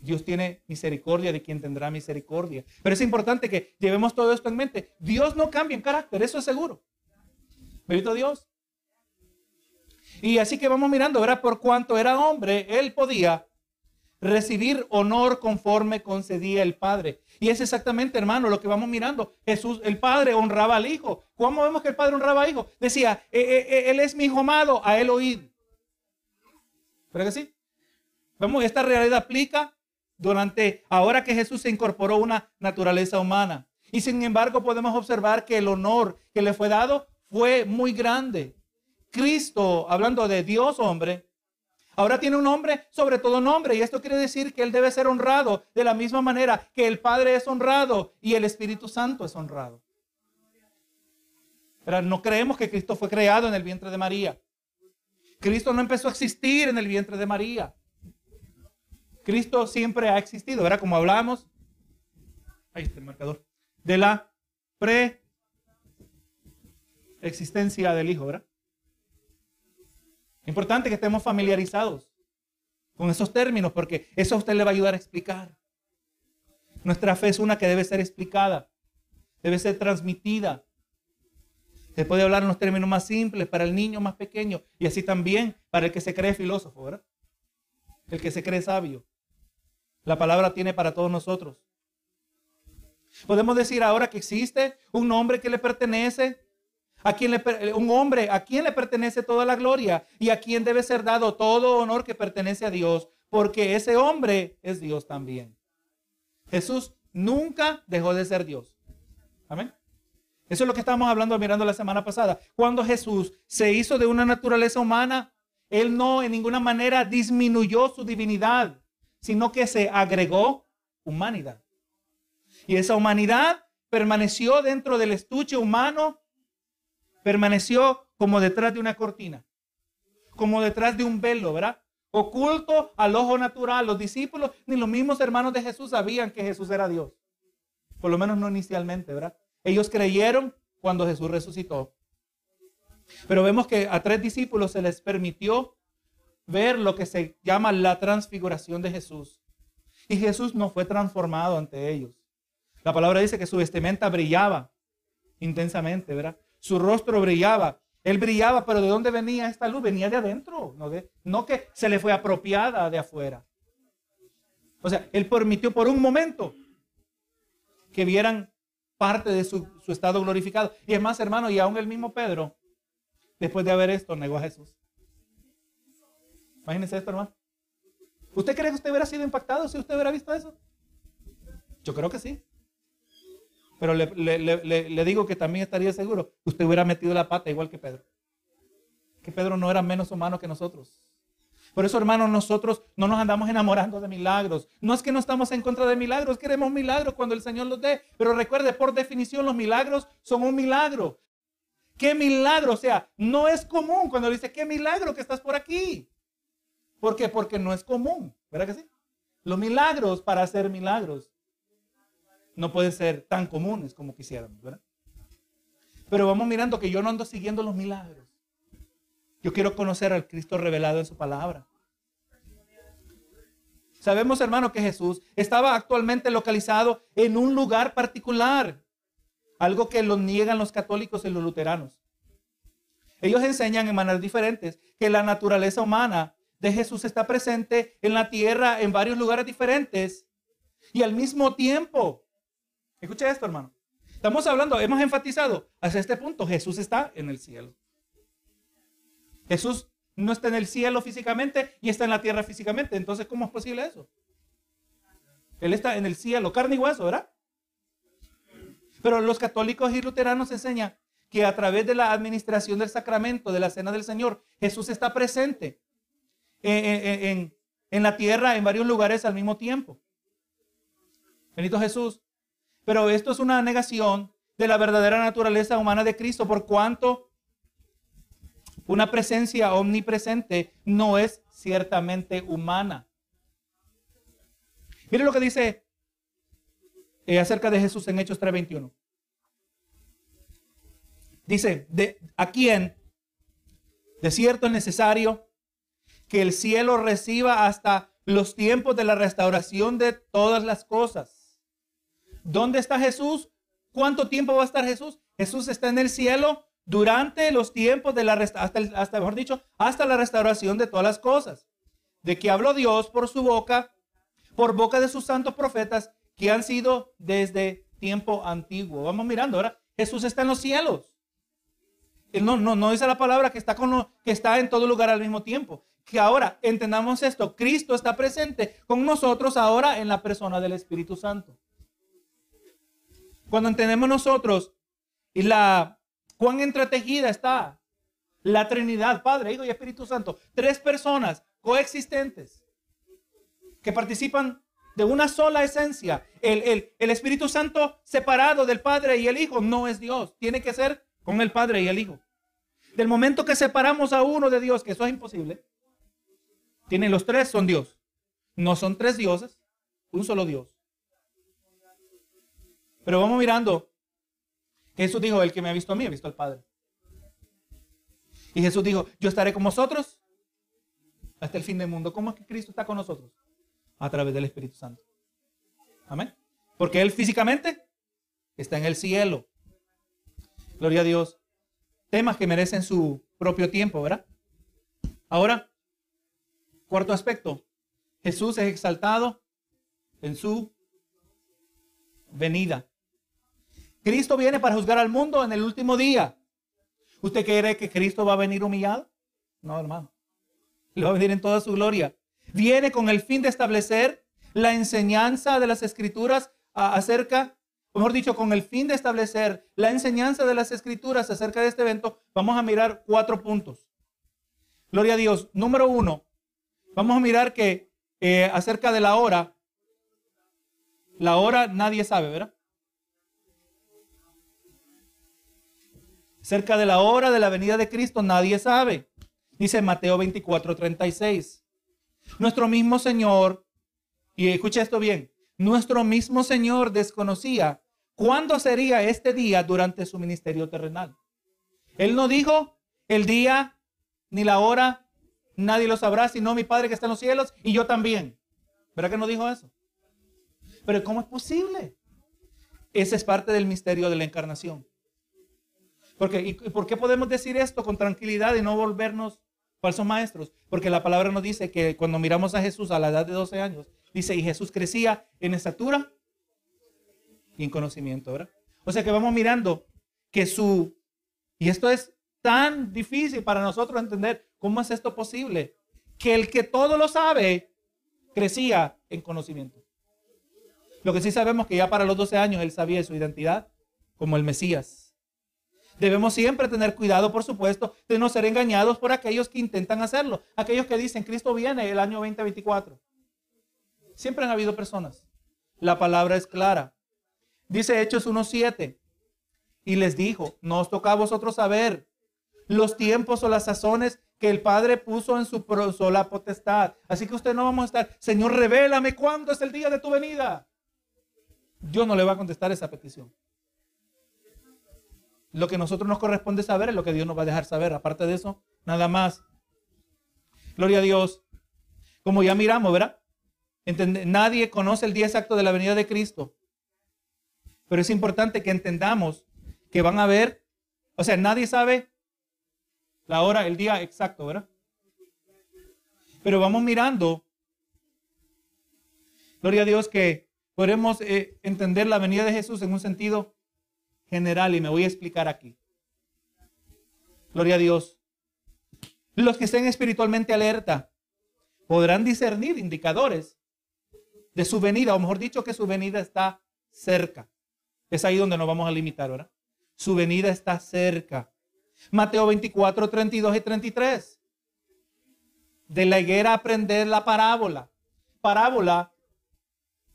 Dios tiene misericordia de quien tendrá misericordia. Pero es importante que llevemos todo esto en mente. Dios no cambia en carácter, eso es seguro. Bendito Dios. Y así que vamos mirando, ¿verdad? Por cuanto era hombre, él podía recibir honor conforme concedía el Padre. Y es exactamente, hermano, lo que vamos mirando. Jesús, el Padre honraba al Hijo. ¿Cómo vemos que el Padre honraba al Hijo? Decía, eh, eh, eh, Él es mi hijo amado, a Él oíd. ¿Pero que sí? Vemos, esta realidad aplica durante, ahora que Jesús se incorporó una naturaleza humana. Y sin embargo podemos observar que el honor que le fue dado fue muy grande. Cristo, hablando de Dios hombre, ahora tiene un nombre sobre todo nombre. Y esto quiere decir que Él debe ser honrado de la misma manera que el Padre es honrado y el Espíritu Santo es honrado. Pero no creemos que Cristo fue creado en el vientre de María. Cristo no empezó a existir en el vientre de María. Cristo siempre ha existido, ¿verdad? Como hablamos, ahí está el marcador, de la pre-existencia del Hijo, ¿verdad? Importante que estemos familiarizados con esos términos porque eso a usted le va a ayudar a explicar. Nuestra fe es una que debe ser explicada, debe ser transmitida. Se puede hablar en los términos más simples para el niño más pequeño y así también para el que se cree filósofo, ¿verdad? El que se cree sabio. La palabra tiene para todos nosotros. Podemos decir ahora que existe un nombre que le pertenece a quien le, un hombre a quien le pertenece toda la gloria y a quien debe ser dado todo honor que pertenece a Dios, porque ese hombre es Dios también. Jesús nunca dejó de ser Dios. Amén. Eso es lo que estábamos hablando mirando la semana pasada. Cuando Jesús se hizo de una naturaleza humana, él no en ninguna manera disminuyó su divinidad, sino que se agregó humanidad. Y esa humanidad permaneció dentro del estuche humano permaneció como detrás de una cortina, como detrás de un velo, ¿verdad? Oculto al ojo natural. Los discípulos ni los mismos hermanos de Jesús sabían que Jesús era Dios. Por lo menos no inicialmente, ¿verdad? Ellos creyeron cuando Jesús resucitó. Pero vemos que a tres discípulos se les permitió ver lo que se llama la transfiguración de Jesús. Y Jesús no fue transformado ante ellos. La palabra dice que su vestimenta brillaba intensamente, ¿verdad? Su rostro brillaba. Él brillaba, pero ¿de dónde venía esta luz? Venía de adentro, no, de, no que se le fue apropiada de afuera. O sea, él permitió por un momento que vieran parte de su, su, estado glorificado. Y es más, hermano, y aún el mismo Pedro, después de haber esto, negó a Jesús. Imagínense esto, hermano. ¿Usted cree que usted hubiera sido impactado si usted hubiera visto eso? Yo creo que sí. Pero le, digo que también estaría seguro que usted hubiera metido la pata igual que Pedro. que Pedro no era menos humano que nosotros. Por eso, hermanos, nosotros no nos andamos enamorando de milagros. No es que no estamos en contra de milagros, queremos milagros cuando el Señor los dé. Pero recuerde, por definición, los milagros son un milagro. ¿Qué milagro? O sea, no es común cuando dice, qué milagro que estás por aquí. ¿Por qué? Porque no es común. ¿Verdad que sí? Los milagros para hacer milagros no pueden ser tan comunes como quisiéramos, ¿verdad? Pero vamos mirando que yo no ando siguiendo los milagros. Yo quiero conocer al Cristo revelado en su palabra. Sabemos, hermano, que Jesús estaba actualmente localizado en un lugar particular, algo que lo niegan los católicos y los luteranos. Ellos enseñan en maneras diferentes que la naturaleza humana de Jesús está presente en la tierra en varios lugares diferentes y al mismo tiempo. Escucha esto, hermano. Estamos hablando, hemos enfatizado hasta este punto, Jesús está en el cielo. Jesús no está en el cielo físicamente y está en la tierra físicamente. Entonces, ¿cómo es posible eso? Él está en el cielo, carne y hueso, ¿verdad? Pero los católicos y luteranos enseñan que a través de la administración del sacramento, de la cena del Señor, Jesús está presente en, la tierra en varios lugares al mismo tiempo. Benito Jesús. Pero esto es una negación de la verdadera naturaleza humana de Cristo, por cuanto una presencia omnipresente no es ciertamente humana. Mire lo que dice eh, acerca de Jesús en Hechos 3:21. Dice, de, ¿a quién? De cierto es necesario que el cielo reciba hasta los tiempos de la restauración de todas las cosas. ¿Dónde está Jesús? ¿Cuánto tiempo va a estar Jesús? Jesús está en el cielo durante los tiempos de la hasta, hasta mejor dicho, hasta la restauración de todas las cosas, de que habló Dios por su boca, por boca de sus santos profetas que han sido desde tiempo antiguo. Vamos mirando ahora, Jesús está en los cielos. No, no, no dice la palabra que está, con, que está en todo lugar al mismo tiempo. Que ahora entendamos esto, Cristo está presente con nosotros ahora en la persona del Espíritu Santo. Cuando entendemos nosotros y la Cuán entretejida está la Trinidad, Padre, Hijo y Espíritu Santo. Tres personas coexistentes que participan de una sola esencia. El, el, Espíritu Santo separado del Padre y el Hijo no es Dios. Tiene que ser con el Padre y el Hijo. Del momento que separamos a uno de Dios, que eso es imposible, tienen los tres son Dios. No son tres dioses, un solo Dios. Pero vamos mirando Jesús dijo, el que me ha visto a mí, ha visto al Padre. Y Jesús dijo, yo estaré con vosotros hasta el fin del mundo. ¿Cómo es que Cristo está con nosotros? A través del Espíritu Santo. Amén. Porque Él físicamente está en el cielo. Gloria a Dios. Temas que merecen su propio tiempo, ¿verdad? Ahora, cuarto aspecto. Jesús es exaltado en su venida. Cristo viene para juzgar al mundo en el último día. ¿Usted cree que Cristo va a venir humillado? No, hermano. Él va a venir en toda su gloria. Viene con el fin de establecer la enseñanza de las escrituras acerca, mejor dicho, con el fin de establecer la enseñanza de las escrituras acerca de este evento. Vamos a mirar cuatro puntos. Gloria a Dios. Número uno, vamos a mirar que eh, acerca de la hora, la hora nadie sabe, ¿verdad? Cerca de la hora de la venida de Cristo nadie sabe. Dice Mateo 24, 36. Nuestro mismo Señor, y escucha esto bien, nuestro mismo Señor desconocía cuándo sería este día durante su ministerio terrenal. Él no dijo el día ni la hora, nadie lo sabrá, sino mi Padre que está en los cielos y yo también. ¿Verdad que no dijo eso? Pero ¿cómo es posible? Ese es parte del misterio de la encarnación. Porque, ¿Y por qué podemos decir esto con tranquilidad y no volvernos falsos maestros? Porque la palabra nos dice que cuando miramos a Jesús a la edad de 12 años, dice, y Jesús crecía en estatura y en conocimiento, ¿verdad? O sea que vamos mirando que su, y esto es tan difícil para nosotros entender, ¿cómo es esto posible? Que el que todo lo sabe, crecía en conocimiento. Lo que sí sabemos que ya para los 12 años él sabía su identidad como el Mesías Debemos siempre tener cuidado, por supuesto, de no ser engañados por aquellos que intentan hacerlo. Aquellos que dicen, Cristo viene el año 2024. Siempre han habido personas. La palabra es clara. Dice Hechos 1.7. Y les dijo, no os toca a vosotros saber los tiempos o las sazones que el Padre puso en su sola potestad. Así que usted no vamos a estar, Señor, revélame cuándo es el día de tu venida. Dios no le va a contestar esa petición. Lo que nosotros nos corresponde saber es lo que Dios nos va a dejar saber. Aparte de eso, nada más. Gloria a Dios. Como ya miramos, ¿verdad? nadie conoce el día exacto de la venida de Cristo. Pero es importante que entendamos que van a ver, o sea, nadie sabe la hora, el día exacto, ¿verdad? Pero vamos mirando, gloria a Dios, que podemos eh, entender la venida de Jesús en un sentido general y me voy a explicar aquí. Gloria a Dios. Los que estén espiritualmente alerta podrán discernir indicadores de su venida, o mejor dicho, que su venida está cerca. Es ahí donde nos vamos a limitar, ¿verdad? Su venida está cerca. Mateo 24, 32 y 33. De la higuera aprender la parábola. Parábola,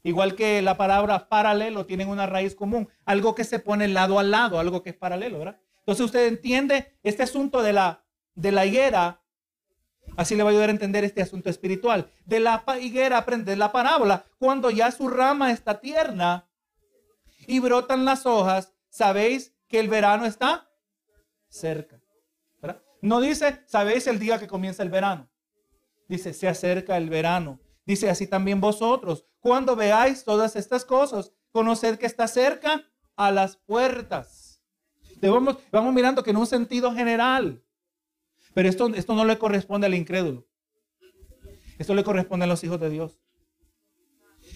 igual que la palabra paralelo, tienen una raíz común. Algo que se pone lado a lado, algo que es paralelo, ¿verdad? Entonces usted entiende este asunto de la, de la higuera. Así le va a ayudar a entender este asunto espiritual. De la higuera aprender la parábola. Cuando ya su rama está tierna y brotan las hojas, sabéis que el verano está cerca. No dice, sabéis el día que comienza el verano. Dice, se acerca el verano. Dice así también vosotros. Cuando veáis todas estas cosas, conoced que está cerca a las puertas. Vamos mirando que en un sentido general. Pero esto, esto no le corresponde al incrédulo. Esto le corresponde a los hijos de Dios.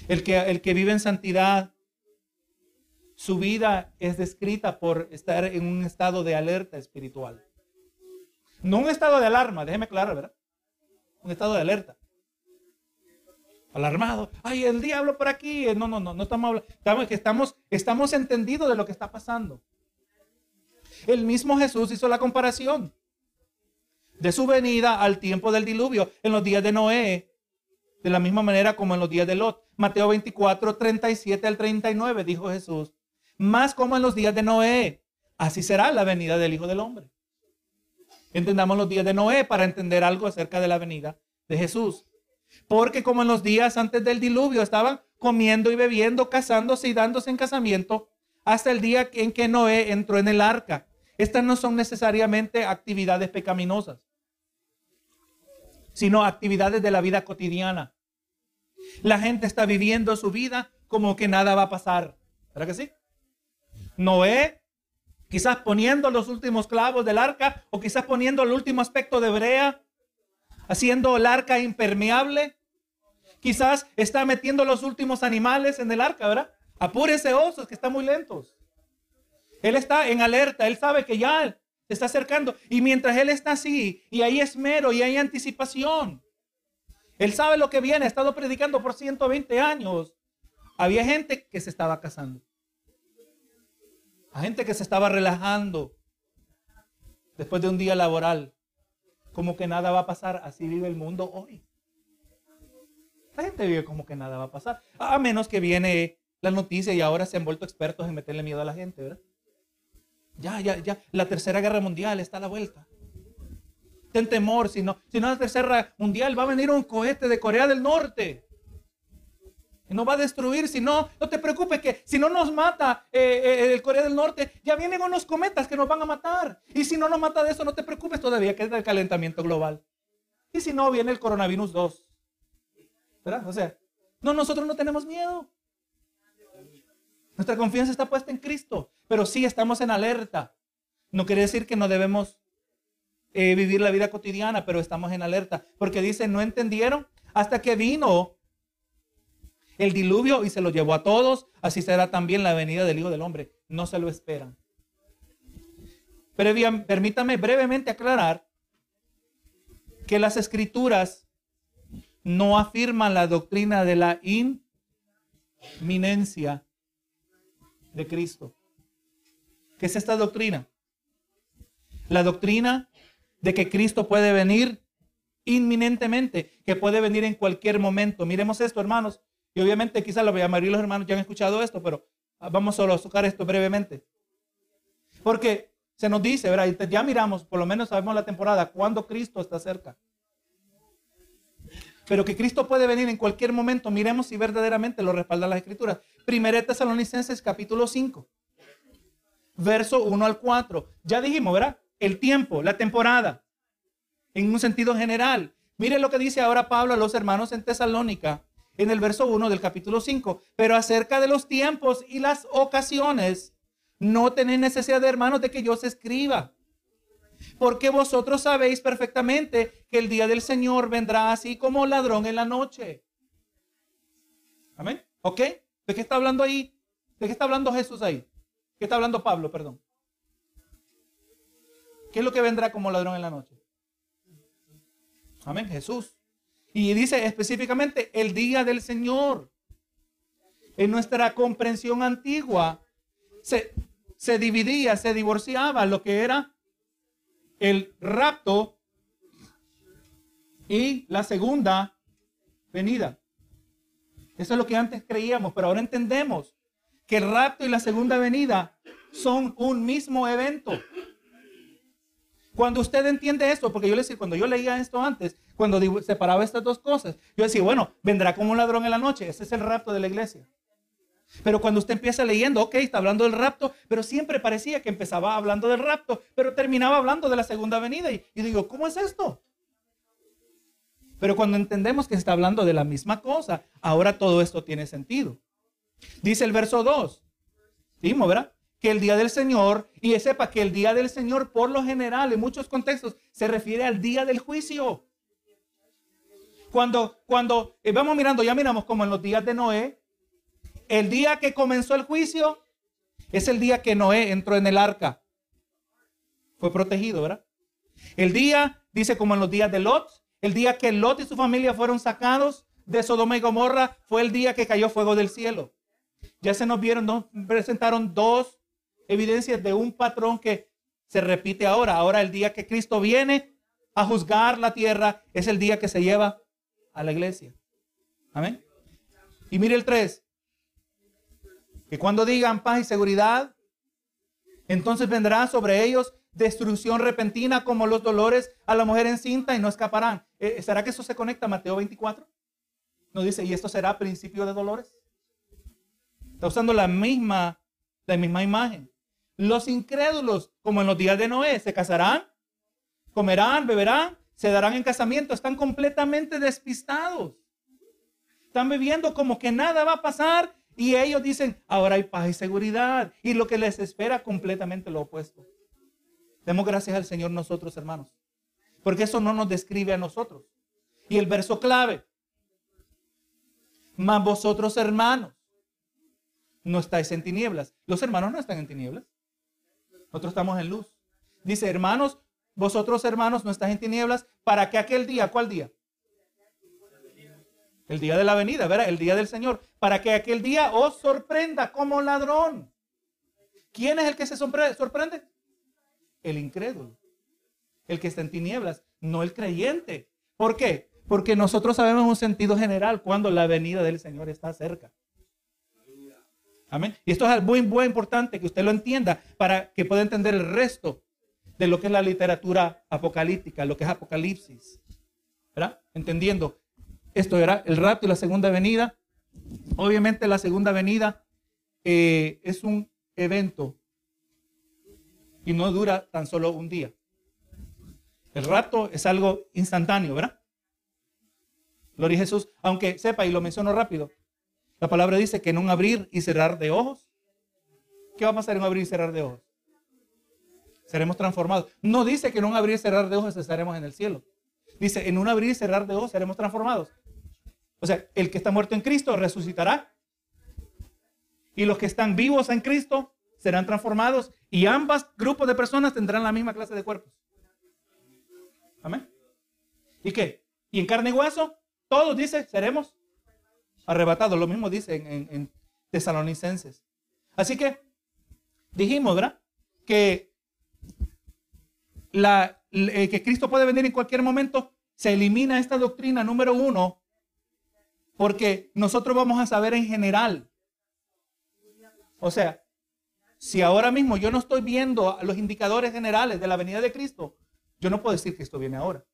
El que, el que vive en santidad, su vida es descrita por estar en un estado de alerta espiritual. No un estado de alarma, déjeme aclarar, ¿verdad? Un estado de alerta. Alarmado. Ay, el diablo por aquí. No, no, no, no estamos hablando. Estamos, estamos, estamos entendidos de lo que está pasando. El mismo Jesús hizo la comparación de su venida al tiempo del diluvio en los días de Noé, de la misma manera como en los días de Lot. Mateo 24, 37 al 39, dijo Jesús más como en los días de Noé. Así será la venida del Hijo del Hombre. Entendamos los días de Noé para entender algo acerca de la venida de Jesús. Porque como en los días antes del diluvio estaban comiendo y bebiendo, casándose y dándose en casamiento, hasta el día en que Noé entró en el arca. Estas no son necesariamente actividades pecaminosas, sino actividades de la vida cotidiana. La gente está viviendo su vida como que nada va a pasar. ¿Verdad que sí? Noé, quizás poniendo los últimos clavos del arca o quizás poniendo el último aspecto de brea, haciendo el arca impermeable. Quizás está metiendo los últimos animales en el arca, ¿verdad? Apúrese osos que están muy lentos. Él está en alerta, él sabe que ya se está acercando. Y mientras él está así, y hay esmero y hay anticipación, él sabe lo que viene, ha estado predicando por 120 años. Había gente que se estaba casando. A gente que se estaba relajando después de un día laboral. Como que nada va a pasar. Así vive el mundo hoy. La gente vive como que nada va a pasar. A menos que viene la noticia y ahora se han vuelto expertos en meterle miedo a la gente, ¿verdad? Ya, ya, ya. La tercera guerra mundial está a la vuelta. Ten temor, si no, si no la tercera mundial va a venir un cohete de Corea del Norte no va a destruir, si no, no te preocupes que si no nos mata eh, eh, el Corea del Norte, ya vienen unos cometas que nos van a matar. Y si no nos mata de eso, no te preocupes todavía, que es del calentamiento global. Y si no, viene el coronavirus 2. ¿Verdad? O sea, no, nosotros no tenemos miedo. Nuestra confianza está puesta en Cristo, pero sí estamos en alerta. No quiere decir que no debemos eh, vivir la vida cotidiana, pero estamos en alerta, porque dice, no entendieron hasta que vino el diluvio y se lo llevó a todos, así será también la venida del Hijo del Hombre. No se lo esperan. permítame brevemente aclarar que las escrituras no afirman la doctrina de la inminencia de Cristo. ¿Qué es esta doctrina? La doctrina de que Cristo puede venir inminentemente, que puede venir en cualquier momento. Miremos esto, hermanos. Y obviamente quizás la mayoría los hermanos ya han escuchado esto, pero vamos solo a tocar esto brevemente. Porque se nos dice, ¿verdad? ya miramos, por lo menos sabemos la temporada, cuando Cristo está cerca. Pero que Cristo puede venir en cualquier momento, miremos si verdaderamente lo respaldan las escrituras. Primera Tesalonicenses capítulo 5, verso 1 al 4. Ya dijimos, ¿verdad? El tiempo, la temporada, en un sentido general. Mire lo que dice ahora Pablo a los hermanos en Tesalónica, en el verso 1 del capítulo 5. Pero acerca de los tiempos y las ocasiones, no tenéis necesidad de hermanos de que yo os escriba. Porque vosotros sabéis perfectamente que el día del Señor vendrá así como ladrón en la noche. Amén. ¿Ok? ¿De qué está hablando ahí? ¿De qué está hablando Jesús ahí? ¿Qué está hablando Pablo, perdón? ¿Qué es lo que vendrá como ladrón en la noche? Amén, Jesús. Y dice específicamente el día del Señor. En nuestra comprensión antigua se, se dividía, se divorciaba lo que era el rapto y la segunda venida. Eso es lo que antes creíamos, pero ahora entendemos que el rapto y la segunda venida son un mismo evento. Cuando usted entiende esto, porque yo le decía, cuando yo leía esto antes, cuando separaba estas dos cosas, yo decía, bueno, vendrá como un ladrón en la noche. Ese es el rapto de la iglesia. Pero cuando usted empieza leyendo, ok, está hablando del rapto, pero siempre parecía que empezaba hablando del rapto, pero terminaba hablando de la segunda venida. Y, y digo, ¿cómo es esto? Pero cuando entendemos que está hablando de la misma cosa, ahora todo esto tiene sentido. Dice el verso 2. Dimos, ¿verdad? Que el día del Señor, y sepa que el día del Señor, por lo general, en muchos contextos, se refiere al día del juicio. Cuando, cuando eh, vamos mirando, ya miramos como en los días de Noé, el día que comenzó el juicio es el día que Noé entró en el arca. Fue protegido, ¿verdad? El día, dice como en los días de Lot, el día que Lot y su familia fueron sacados de Sodoma y Gomorra fue el día que cayó fuego del cielo. Ya se nos vieron, presentaron dos evidencias de un patrón que se repite ahora. Ahora el día que Cristo viene a juzgar la tierra es el día que se lleva a la iglesia. Amén. Y mire el 3. Que cuando digan paz y seguridad, entonces vendrá sobre ellos destrucción repentina como los dolores a la mujer encinta y no escaparán. Eh, ¿Será que eso se conecta a Mateo 24? Nos dice, ¿y esto será principio de dolores? Está usando la misma, la misma imagen. Los incrédulos, como en los días de Noé, se casarán, comerán, beberán, se darán en casamiento, están completamente despistados. Están viviendo como que nada va a pasar y ellos dicen, ahora hay paz y seguridad. Y lo que les espera completamente lo opuesto. Demos gracias al Señor nosotros, hermanos. Porque eso no nos describe a nosotros. Y el verso clave. Mas vosotros, hermanos, no estáis en tinieblas. Los hermanos no están en tinieblas. Nosotros estamos en luz. Dice, hermanos, vosotros, hermanos, no estáis en tinieblas. ¿Para que aquel día? ¿Cuál día? El día de la venida, ¿verdad? El día del Señor. Para que aquel día os sorprenda como ladrón. ¿Quién es el que se sorprende? el incrédulo, el que está en tinieblas, no el creyente. ¿Por qué? Porque nosotros sabemos un sentido general cuando la venida del Señor está cerca. Amén. Y esto es muy, muy importante que usted lo entienda para que pueda entender el resto de lo que es la literatura apocalíptica, lo que es Apocalipsis. ¿Verdad? Entendiendo, esto era el rapto y la segunda venida. Obviamente la segunda venida eh, es un evento y no dura tan solo un día. El rapto es algo instantáneo, ¿verdad? Gloria a Jesús. Aunque sepa, y lo menciono rápido, la palabra dice que en un abrir y cerrar de ojos, ¿qué va a pasar en un abrir y cerrar de ojos? Seremos transformados. No dice que en un abrir y cerrar de ojos estaremos en el cielo. Dice, en un abrir y cerrar de ojos seremos transformados. O sea, el que está muerto en Cristo resucitará. Y los que están vivos en Cristo serán transformados y ambos grupos de personas tendrán la misma clase de cuerpos. Amén. ¿Y qué? ¿Y en carne y hueso? Todos dice, seremos arrebatados. Lo mismo dice en, en Tesalonicenses. Así que dijimos, ¿verdad? Que eh, que Cristo puede venir en cualquier momento, se elimina esta doctrina número uno, porque nosotros vamos a saber en general. O sea, si ahora mismo yo no estoy viendo los indicadores generales de la venida de Cristo, yo no puedo decir que esto viene ahora.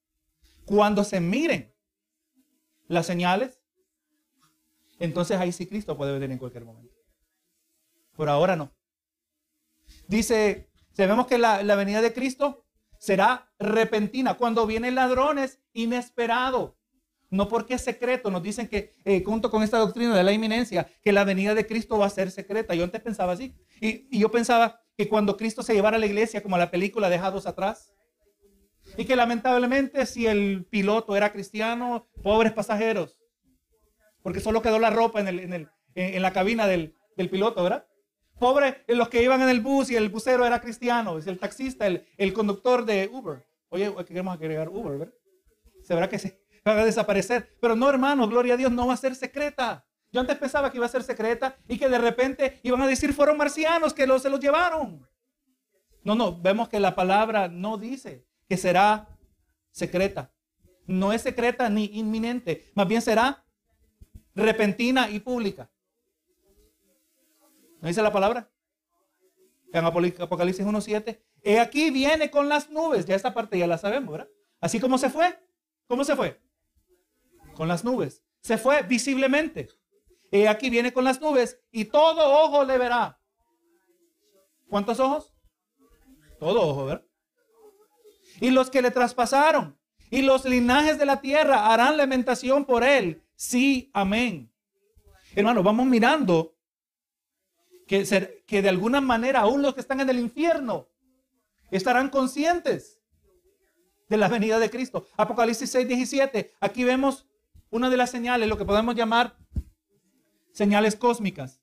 Cuando se miren las señales, entonces ahí sí Cristo puede venir en cualquier momento. Por ahora no. Dice, sabemos que la, la venida de Cristo será repentina. Cuando vienen ladrones, inesperado. No porque es secreto. Nos dicen que, eh, junto con esta doctrina de la inminencia, que la venida de Cristo va a ser secreta. Yo antes pensaba así. Y, y yo pensaba que cuando Cristo se llevara a la iglesia, como la película Dejados atrás, y que lamentablemente si el piloto era cristiano, pobres pasajeros, porque solo quedó la ropa en, el, en, el, en la cabina del, del piloto, ¿verdad? Pobres los que iban en el bus y el busero era cristiano, es el taxista, el, el conductor de Uber. Oye, queremos agregar Uber, ¿verdad? Se verá que se <laughs> va a desaparecer. Pero no, hermano, gloria a Dios, no va a ser secreta. Yo antes pensaba que iba a ser secreta y que de repente iban a decir fueron marcianos que se los llevaron. No, no, vemos que la palabra no dice que será secreta. No es secreta ni inminente, más bien será repentina y pública. ¿No dice la palabra? En Apocalipsis 1.7. He aquí viene con las nubes. Ya esta parte ya la sabemos, ¿verdad? Así como se fue. ¿Cómo se fue? Con las nubes. Se fue visiblemente. Aquí viene con las nubes y todo ojo le verá. ¿Cuántos ojos? Todo ojo, ¿verdad? Y los que le traspasaron y los linajes de la tierra harán lamentación por él. Sí, amén. Hermano, vamos mirando que, que de alguna manera aún los que están en el infierno estarán conscientes de la venida de Cristo. Apocalipsis 6, 17. Aquí vemos una de las señales, lo que podemos llamar señales cósmicas.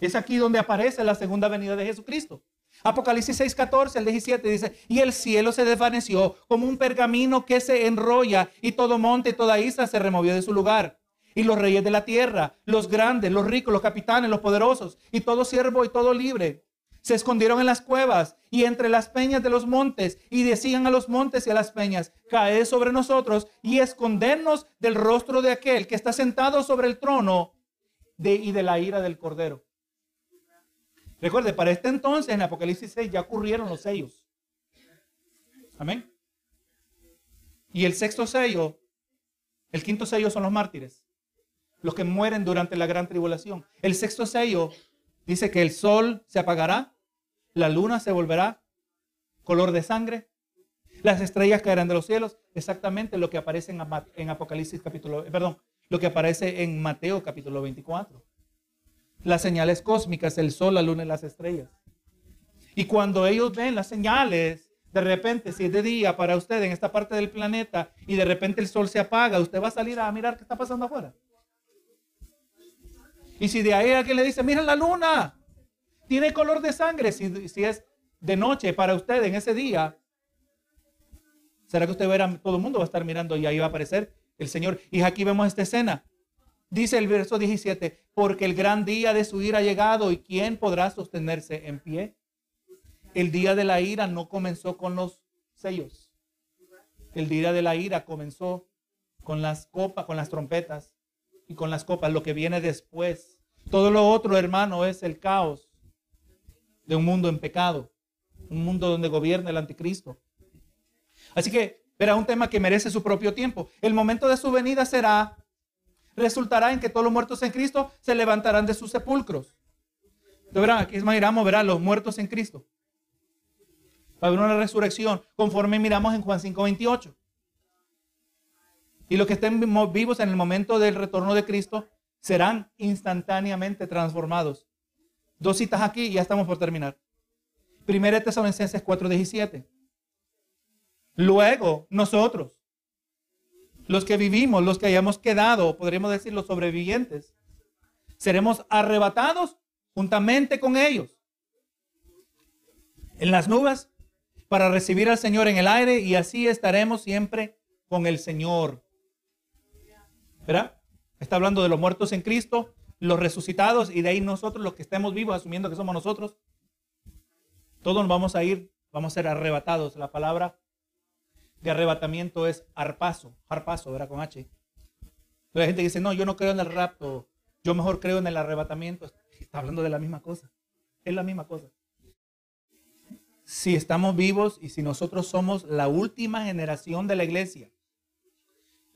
Es aquí donde aparece la segunda venida de Jesucristo. Apocalipsis 6, 14 al 17 dice, y el cielo se desvaneció como un pergamino que se enrolla y todo monte y toda isla se removió de su lugar y los reyes de la tierra, los grandes, los ricos, los capitanes, los poderosos, y todo siervo y todo libre. Se escondieron en las cuevas y entre las peñas de los montes y decían a los montes y a las peñas, caed sobre nosotros y escondernos del rostro de aquel que está sentado sobre el trono de, y de la ira del cordero. Recuerde, para este entonces en Apocalipsis 6 ya ocurrieron los sellos. Amén. Y el sexto sello, el quinto sello son los mártires los que mueren durante la gran tribulación. El sexto sello dice que el sol se apagará, la luna se volverá color de sangre, las estrellas caerán de los cielos, exactamente lo que aparece en, Apocalipsis capítulo, perdón, lo que aparece en Mateo capítulo 24. Las señales cósmicas, el sol, la luna y las estrellas. Y cuando ellos ven las señales, de repente, si es de día para usted en esta parte del planeta y de repente el sol se apaga, usted va a salir a mirar qué está pasando afuera. Y si de ahí alguien le dice, mira la luna, tiene color de sangre, si, si es de noche para usted en ese día, ¿será que usted verá, todo el mundo va a estar mirando y ahí va a aparecer el Señor? Y aquí vemos esta escena. Dice el verso 17, porque el gran día de su ira ha llegado y ¿quién podrá sostenerse en pie? El día de la ira no comenzó con los sellos. El día de la ira comenzó con las copas, con las trompetas y con las copas, lo que viene después. Todo lo otro, hermano, es el caos de un mundo en pecado, un mundo donde gobierna el anticristo. Así que verá un tema que merece su propio tiempo. El momento de su venida será, resultará en que todos los muertos en Cristo se levantarán de sus sepulcros. De verdad, aquí miramos, verá, los muertos en Cristo. Va a haber una resurrección, conforme miramos en Juan 5:28. Y los que estén vivos en el momento del retorno de Cristo serán instantáneamente transformados. Dos citas aquí y ya estamos por terminar. Primera Tesalonicenses 4:17. Luego, nosotros, los que vivimos, los que hayamos quedado, podríamos decir los sobrevivientes, seremos arrebatados juntamente con ellos en las nubes para recibir al Señor en el aire y así estaremos siempre con el Señor. ¿Verdad? Está hablando de los muertos en Cristo, los resucitados y de ahí nosotros los que estemos vivos, asumiendo que somos nosotros. Todos nos vamos a ir, vamos a ser arrebatados. La palabra de arrebatamiento es arpazo, arpazo, ¿verdad? Con H. La gente dice, no, yo no creo en el rapto, yo mejor creo en el arrebatamiento. Está hablando de la misma cosa. Es la misma cosa. Si estamos vivos y si nosotros somos la última generación de la iglesia,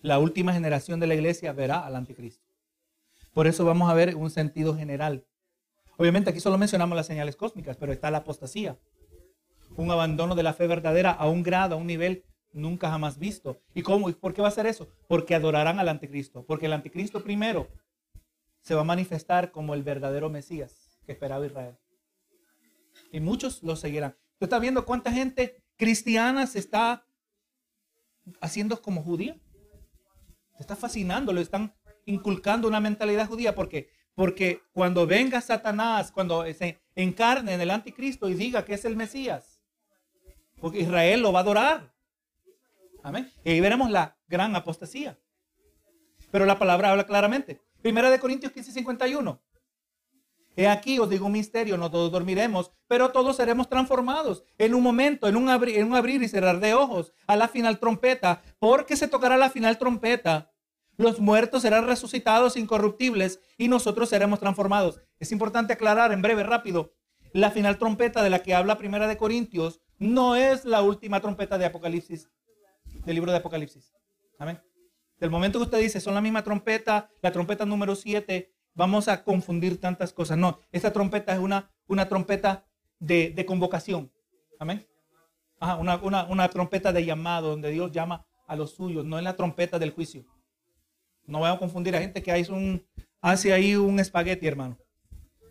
la última generación de la iglesia verá al anticristo. Por eso vamos a ver un sentido general. Obviamente aquí solo mencionamos las señales cósmicas, pero está la apostasía. Un abandono de la fe verdadera a un grado, a un nivel nunca jamás visto. ¿Y cómo? ¿Y por qué va a ser eso? Porque adorarán al anticristo. Porque el anticristo primero se va a manifestar como el verdadero Mesías que esperaba Israel. Y muchos lo seguirán. ¿Tú estás viendo cuánta gente cristiana se está haciendo como judía? Está fascinando, lo están inculcando una mentalidad judía. Porque cuando venga Satanás, cuando se encarne en el anticristo y diga que es el Mesías, porque Israel lo va a adorar. Y ahí veremos la gran apostasía. Pero la palabra habla claramente. Primera de Corintios 15, 51. He aquí os digo un misterio, no todos dormiremos, pero todos seremos transformados en un momento, en un, en un abrir y cerrar de ojos, a la final trompeta, porque se tocará la final trompeta. Los muertos serán resucitados incorruptibles y nosotros seremos transformados. Es importante aclarar en breve, rápido, la final trompeta de la que habla Primera de Corintios no es la última trompeta de Apocalipsis, del libro de Apocalipsis. Amén. Del momento que usted dice, son la misma trompeta, la trompeta número 7, vamos a confundir tantas cosas. No, esta trompeta es una, una trompeta de, convocación. Amén. Ajá, una, una, trompeta de llamado, donde Dios llama a los suyos, no es la trompeta del juicio. No vamos a confundir a gente que hace, un, hace ahí un espagueti, hermano,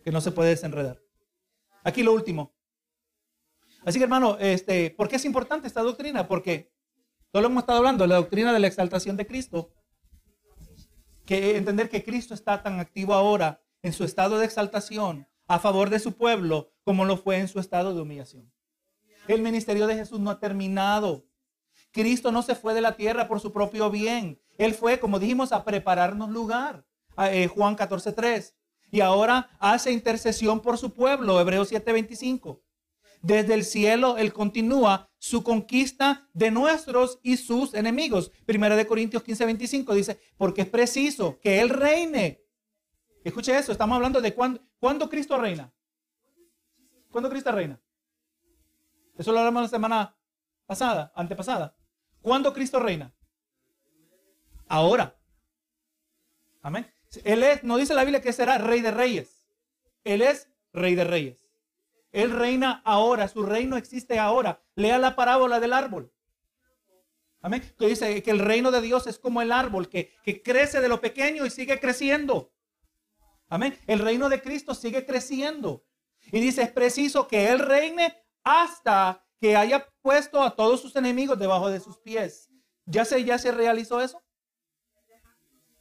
que no se puede desenredar. Aquí lo último. Así que, hermano, este, ¿por qué es importante esta doctrina? Porque todo lo hemos estado hablando, la doctrina de la exaltación de Cristo. Que entender que Cristo está tan activo ahora en su estado de exaltación a favor de su pueblo como lo fue en su estado de humillación. El ministerio de Jesús no ha terminado. Cristo no se fue de la tierra por su propio bien. Él fue, como dijimos, a prepararnos lugar. Eh, Juan 14.3. Y ahora hace intercesión por su pueblo. Hebreos 7.25. Desde el cielo Él continúa su conquista de nuestros y sus enemigos. Primera de Corintios 15.25 dice, porque es preciso que Él reine. Escuche eso, estamos hablando de cuándo, cuándo Cristo reina. ¿Cuándo Cristo reina? Eso lo hablamos la semana pasada, antepasada. ¿Cuándo Cristo reina? Ahora. Amén. Él es, no dice la Biblia que será rey de reyes. Él es rey de reyes. Él reina ahora, su reino existe ahora. Lea la parábola del árbol. Amén. Que dice que el reino de Dios es como el árbol que, que crece de lo pequeño y sigue creciendo. Amén. El reino de Cristo sigue creciendo. Y dice, es preciso que Él reine hasta que haya puesto a todos sus enemigos debajo de sus pies. ¿Ya se, ya se realizó eso?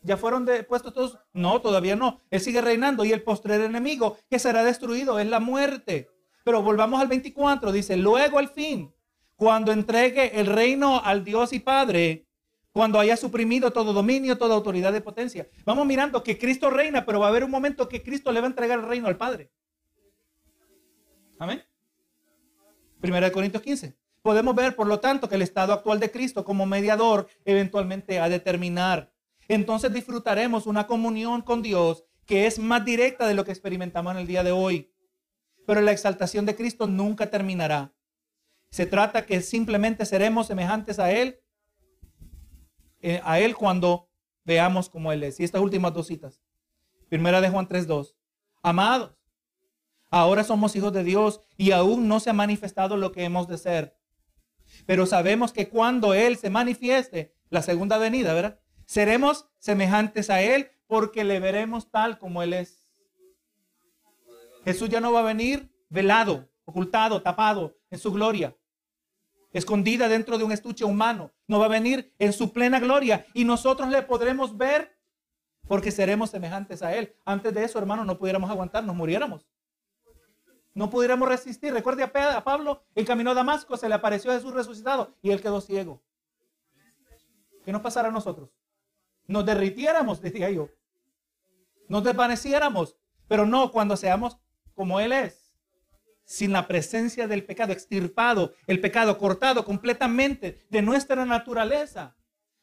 ¿Ya fueron puestos todos? No, todavía no. Él sigue reinando y el postrer enemigo que será destruido es la muerte. Pero volvamos al 24, dice, luego al fin, cuando entregue el reino al Dios y Padre, cuando haya suprimido todo dominio, toda autoridad de potencia. Vamos mirando que Cristo reina, pero va a haber un momento que Cristo le va a entregar el reino al Padre. Amén. Primera de Corintios 15. Podemos ver, por lo tanto, que el estado actual de Cristo como mediador eventualmente ha de terminar entonces disfrutaremos una comunión con Dios que es más directa de lo que experimentamos en el día de hoy. Pero la exaltación de Cristo nunca terminará. Se trata que simplemente seremos semejantes a Él, eh, a Él cuando veamos como Él es. Y estas últimas dos citas. Primera de Juan 3.2. Amados, ahora somos hijos de Dios y aún no se ha manifestado lo que hemos de ser. Pero sabemos que cuando Él se manifieste, la segunda venida, ¿verdad? Seremos semejantes a Él porque le veremos tal como Él es. Jesús ya no va a venir velado, ocultado, tapado en su gloria, escondida dentro de un estuche humano. No va a venir en su plena gloria y nosotros le podremos ver porque seremos semejantes a Él. Antes de eso, hermano, no pudiéramos aguantar, nos muriéramos. No pudiéramos resistir. Recuerde a Pablo, en camino a Damasco, se le apareció Jesús resucitado y él quedó ciego. ¿Qué nos pasará a nosotros? nos derritiéramos, <laughs> decía yo. Nos desvaneciéramos, pero no cuando seamos como Él es. sin la presencia del pecado, extirpado, el pecado cortado completamente de nuestra naturaleza.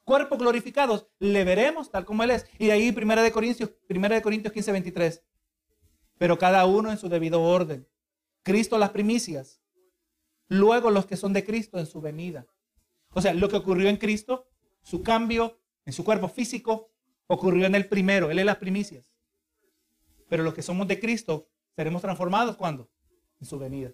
Cuerpos glorificados, le veremos tal como Él es. Y ahí, 1 de Corintios, 1 de Corintios 15, 23. Pero cada uno en su debido orden. Cristo las primicias. Luego los que son de Cristo en su venida. O sea, lo que ocurrió en Cristo, su cambio en su cuerpo físico, ocurrió en el primero. Él es las primicias. Pero los que somos de Cristo seremos transformados cuando? En su venida.